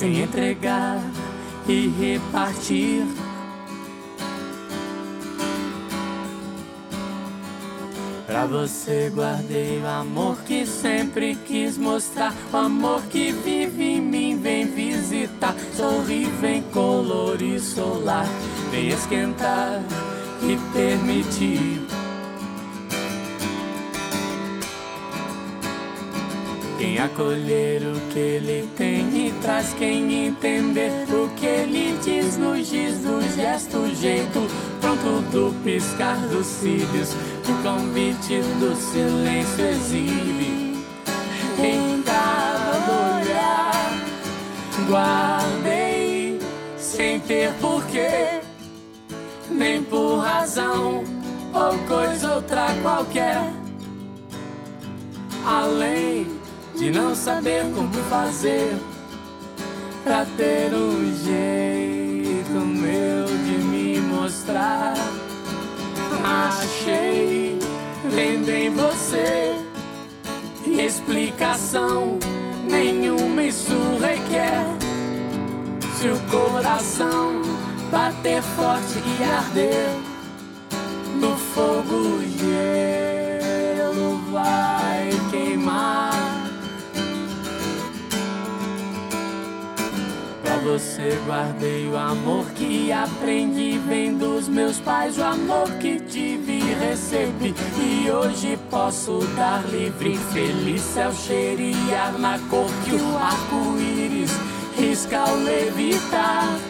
Sem entregar e repartir. Pra você guardei o amor que sempre quis mostrar. O amor que vive em mim, vem visitar. Sorri, vem colorir solar. Vem esquentar e permitir. Quem acolher o que ele tem traz quem entender o que ele diz nos diz do gesto, jeito pronto do piscar dos cílios, o convite do silêncio exibe em cada olhar. Guardei sem ter porquê, nem por razão ou coisa outra qualquer, além de não saber como fazer pra ter um jeito meu de me mostrar. Achei vendo em você explicação nenhuma isso requer. Se o coração bater forte e arder no fogo, gelo vai queimar. Você guardei o amor que aprendi vem dos meus pais, o amor que tive e recebi e hoje posso dar livre, feliz céu cheirar na cor que o arco-íris risca ao levitar.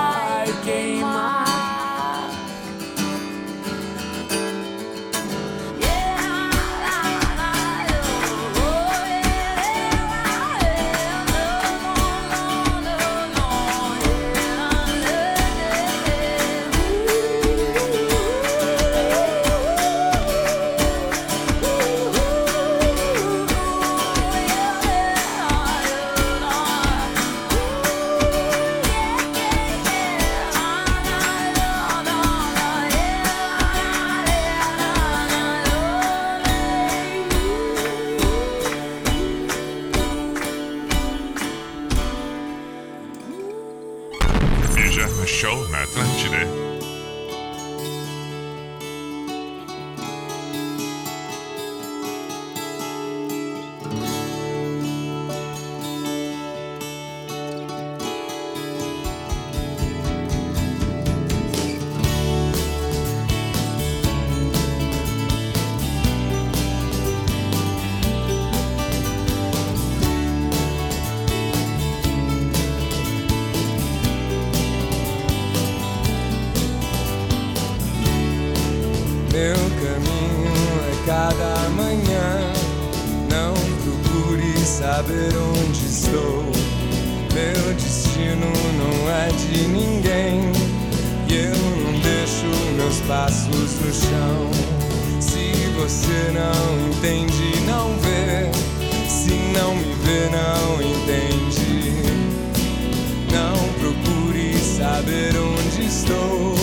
onde estou.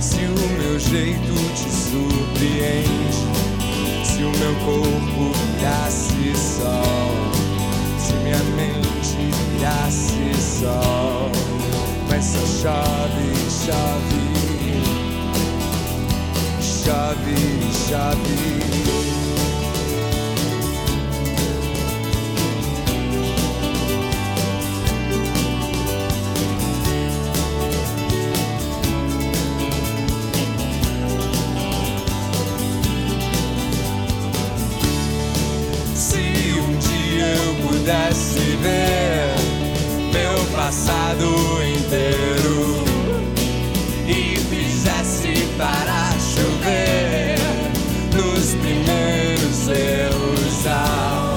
Se o meu jeito te surpreende, se o meu corpo nasce sol, se minha nasce sol, mas só chove, chove, chove, chove. Pudesse ver meu passado inteiro. E fizesse para chover nos primeiros erros ao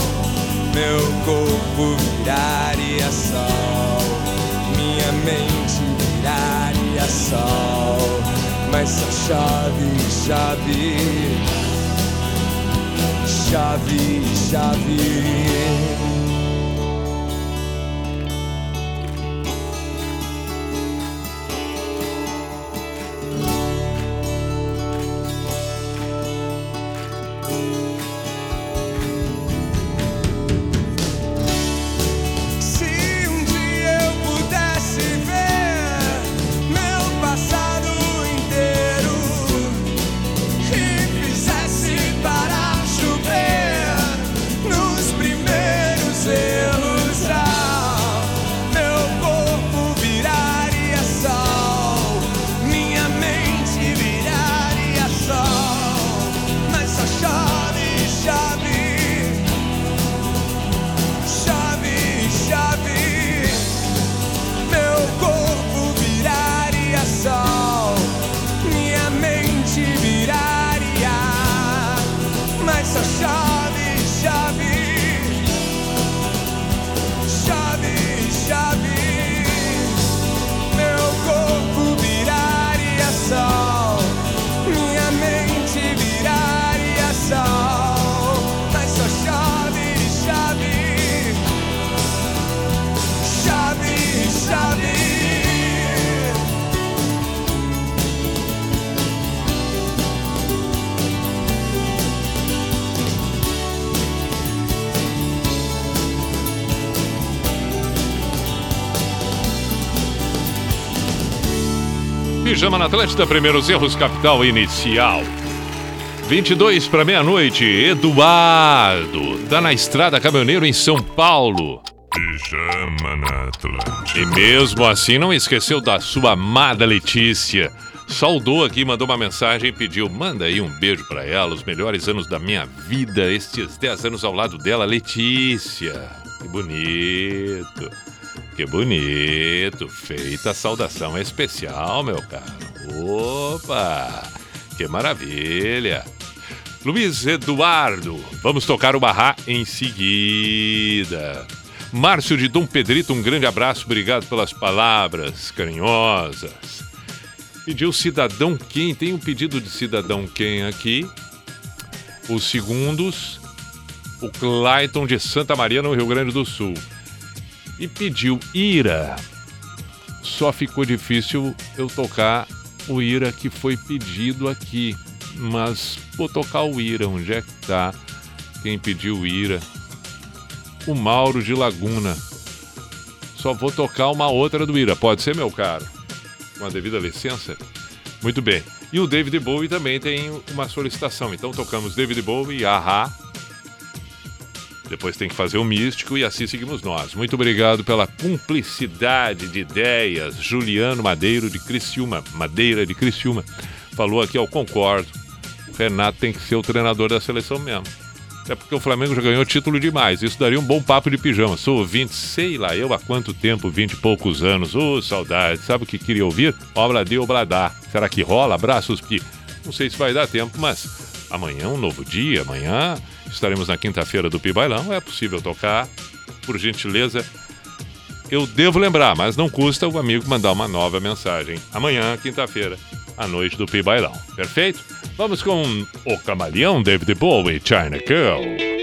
meu corpo viraria sol, minha mente viraria sol, mas só chove, chove. Chave, chave. Pijama na Atlântida, primeiros erros, capital inicial. 22 para meia-noite, Eduardo. Tá na estrada caminhoneiro em São Paulo. Pijama na Atlântida. E mesmo assim não esqueceu da sua amada Letícia. Saudou aqui, mandou uma mensagem e pediu: manda aí um beijo pra ela, os melhores anos da minha vida, estes 10 anos ao lado dela, Letícia. Que bonito. Que bonito. Feita a saudação especial, meu caro. Opa! Que maravilha. Luiz Eduardo, vamos tocar o barra em seguida. Márcio de Dom Pedrito, um grande abraço, obrigado pelas palavras carinhosas. Pediu cidadão quem? Tem um pedido de cidadão quem aqui. Os segundos, o Clayton de Santa Maria, no Rio Grande do Sul. E pediu Ira. Só ficou difícil eu tocar o Ira que foi pedido aqui. Mas vou tocar o Ira. Onde é que tá? Quem pediu Ira? O Mauro de Laguna. Só vou tocar uma outra do Ira. Pode ser, meu caro? Com a devida licença? Muito bem. E o David Bowie também tem uma solicitação. Então tocamos David Bowie Ahá. Depois tem que fazer o místico e assim seguimos nós. Muito obrigado pela cumplicidade de ideias. Juliano Madeiro de Criciúma. Madeira de Criciúma. Falou aqui, eu concordo. O Renato tem que ser o treinador da seleção mesmo. É porque o Flamengo já ganhou título demais. Isso daria um bom papo de pijama. Sou ouvinte, sei lá eu há quanto tempo, vinte e poucos anos. Ô, saudade. Sabe o que queria ouvir? Obra de Obradá. Será que rola? Abraços, Pi. Não sei se vai dar tempo, mas amanhã é um novo dia. Amanhã estaremos na quinta-feira do Pi Bailão. É possível tocar. Por gentileza, eu devo lembrar, mas não custa o amigo mandar uma nova mensagem. Amanhã, quinta-feira, à noite do Pi Bailão. Perfeito? Vamos com o camaleão David Bowie, China Girl.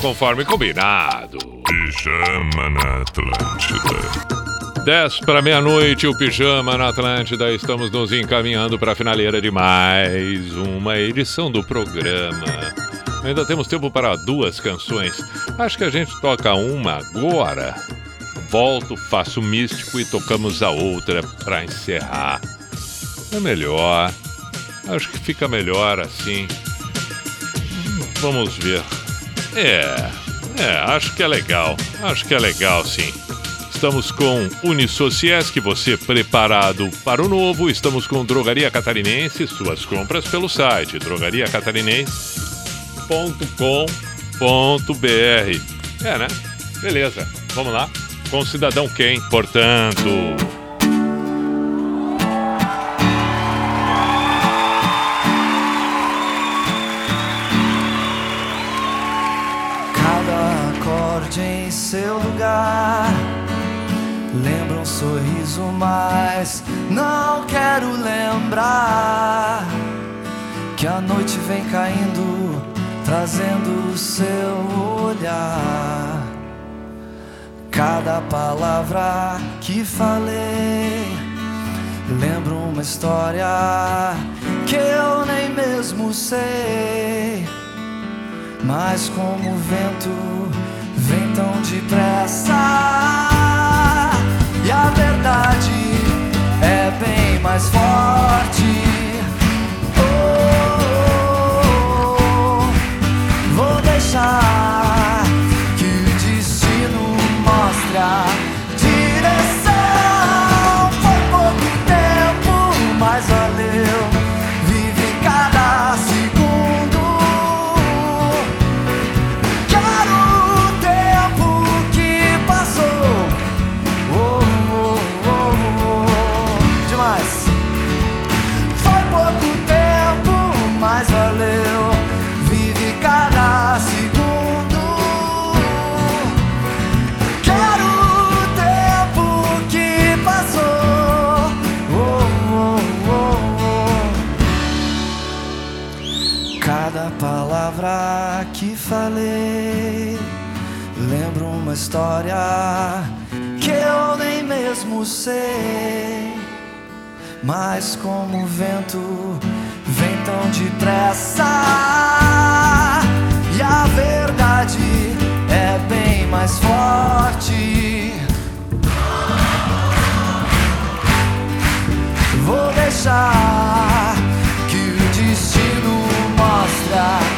Conforme combinado. Pijama na Atlântida. 10 para meia-noite, o Pijama na Atlântida. Estamos nos encaminhando para a finaleira de mais uma edição do programa. Ainda temos tempo para duas canções. Acho que a gente toca uma agora. Volto, faço místico e tocamos a outra para encerrar. É melhor. Acho que fica melhor assim. Vamos ver. É, é, acho que é legal. Acho que é legal, sim. Estamos com Unisociesc, você preparado para o novo. Estamos com Drogaria Catarinense, suas compras pelo site drogariacatarinense.com.br. É, né? Beleza, vamos lá. Com Cidadão Quem, portanto. Seu lugar lembra um sorriso, mas não quero lembrar que a noite vem caindo, trazendo o seu olhar. Cada palavra que falei lembra uma história que eu nem mesmo sei. Mas como o vento tão depressa. E a verdade é bem mais forte história que eu nem mesmo sei. Mas como o vento vem tão depressa. E a verdade é bem mais forte. Vou deixar que o destino mostre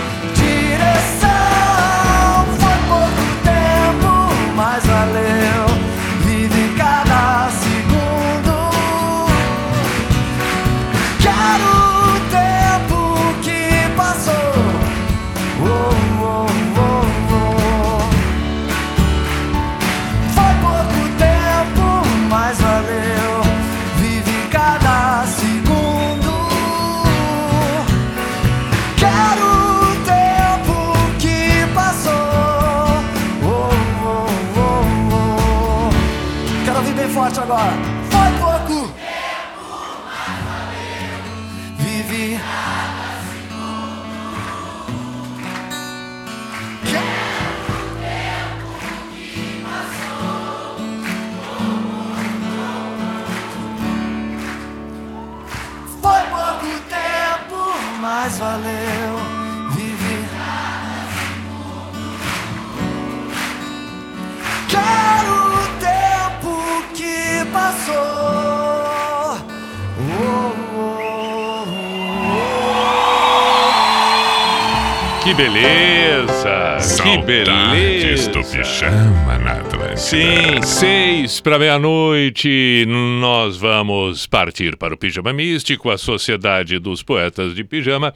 Beleza! que beleza! do pijama na Atlântida. Sim, seis para meia-noite, nós vamos partir para o Pijama Místico, a Sociedade dos Poetas de Pijama.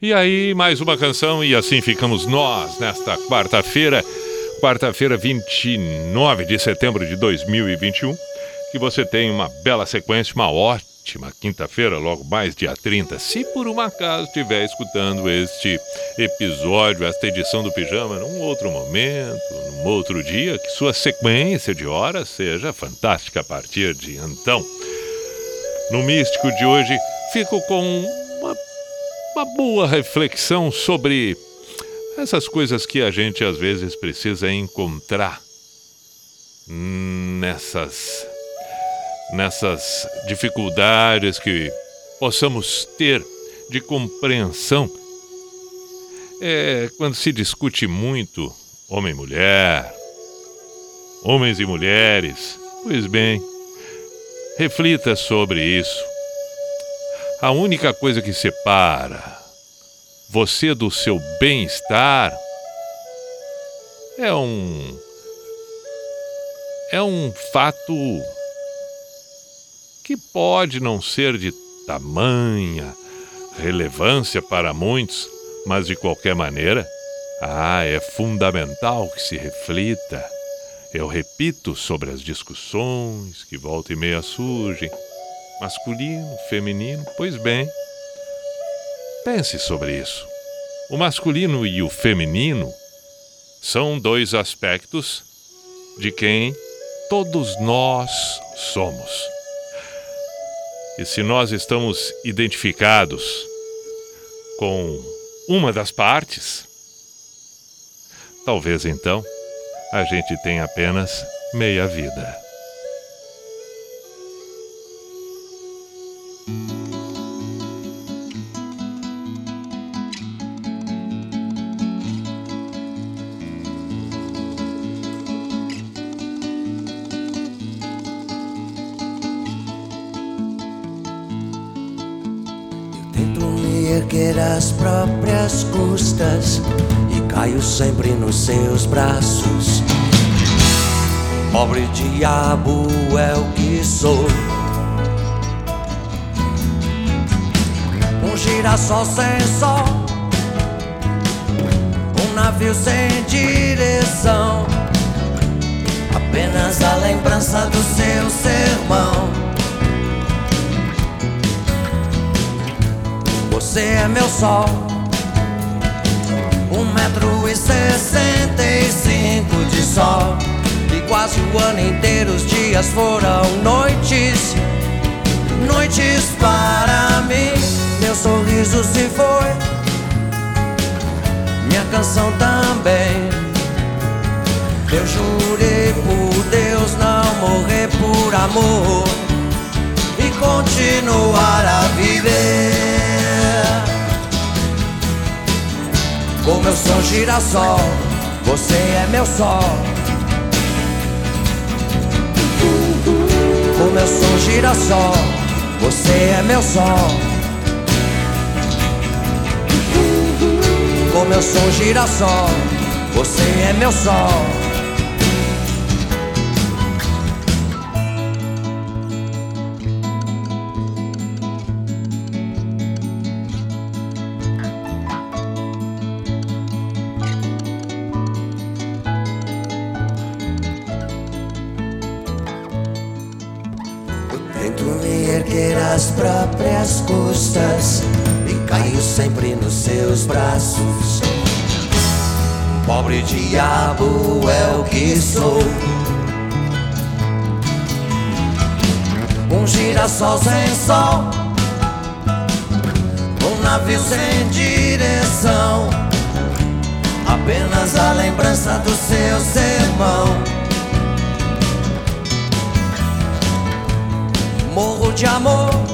E aí, mais uma canção, e assim ficamos nós nesta quarta-feira, quarta-feira, 29 de setembro de 2021. Que você tenha uma bela sequência, uma ótima quinta-feira, logo mais dia 30. Se por um acaso estiver escutando este episódio, esta edição do Pijama, num outro momento, num outro dia, que sua sequência de horas seja fantástica a partir de então. No Místico de hoje, fico com uma, uma boa reflexão sobre essas coisas que a gente às vezes precisa encontrar nessas nessas dificuldades que possamos ter de compreensão. É quando se discute muito homem e mulher, homens e mulheres. Pois bem, reflita sobre isso. A única coisa que separa você do seu bem-estar é um é um fato que pode não ser de tamanha relevância para muitos, mas de qualquer maneira, ah, é fundamental que se reflita. Eu repito sobre as discussões que volta e meia surgem, masculino, feminino, pois bem, pense sobre isso. O masculino e o feminino são dois aspectos de quem todos nós somos. E se nós estamos identificados com uma das partes, talvez então a gente tenha apenas meia vida. Custas e caio sempre nos seus braços. Pobre diabo é o que sou. Um girassol sem sol, um navio sem direção. Apenas a lembrança do seu sermão. Você é meu sol Um metro e sessenta e cinco de sol. E quase o ano inteiro os dias foram noites. Noites para mim. Meu sorriso se foi. Canção também. Eu jurei por Deus não morrer por amor. E continuar a viver. Como eu sou girassol, você é meu sol. Como eu sou girassol, você é meu sol. Como eu sou girassol, você é meu sol. E caio sempre nos seus braços. Pobre diabo é o que sou. Um girassol sem sol, um navio sem direção. Apenas a lembrança do seu sermão. morro de amor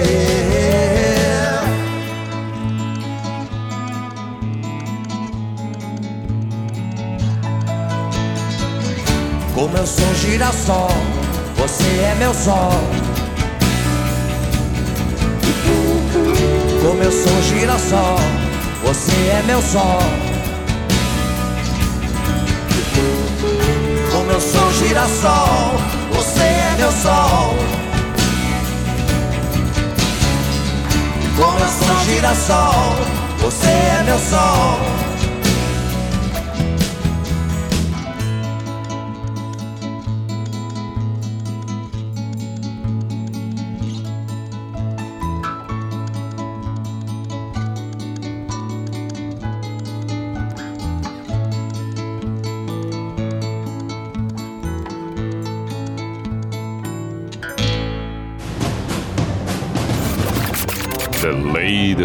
Como eu sou girassol, você é meu sol. Como eu sou girassol, você é meu sol. Como eu sou girassol, você é meu sol. Como eu sou girassol, você é meu sol.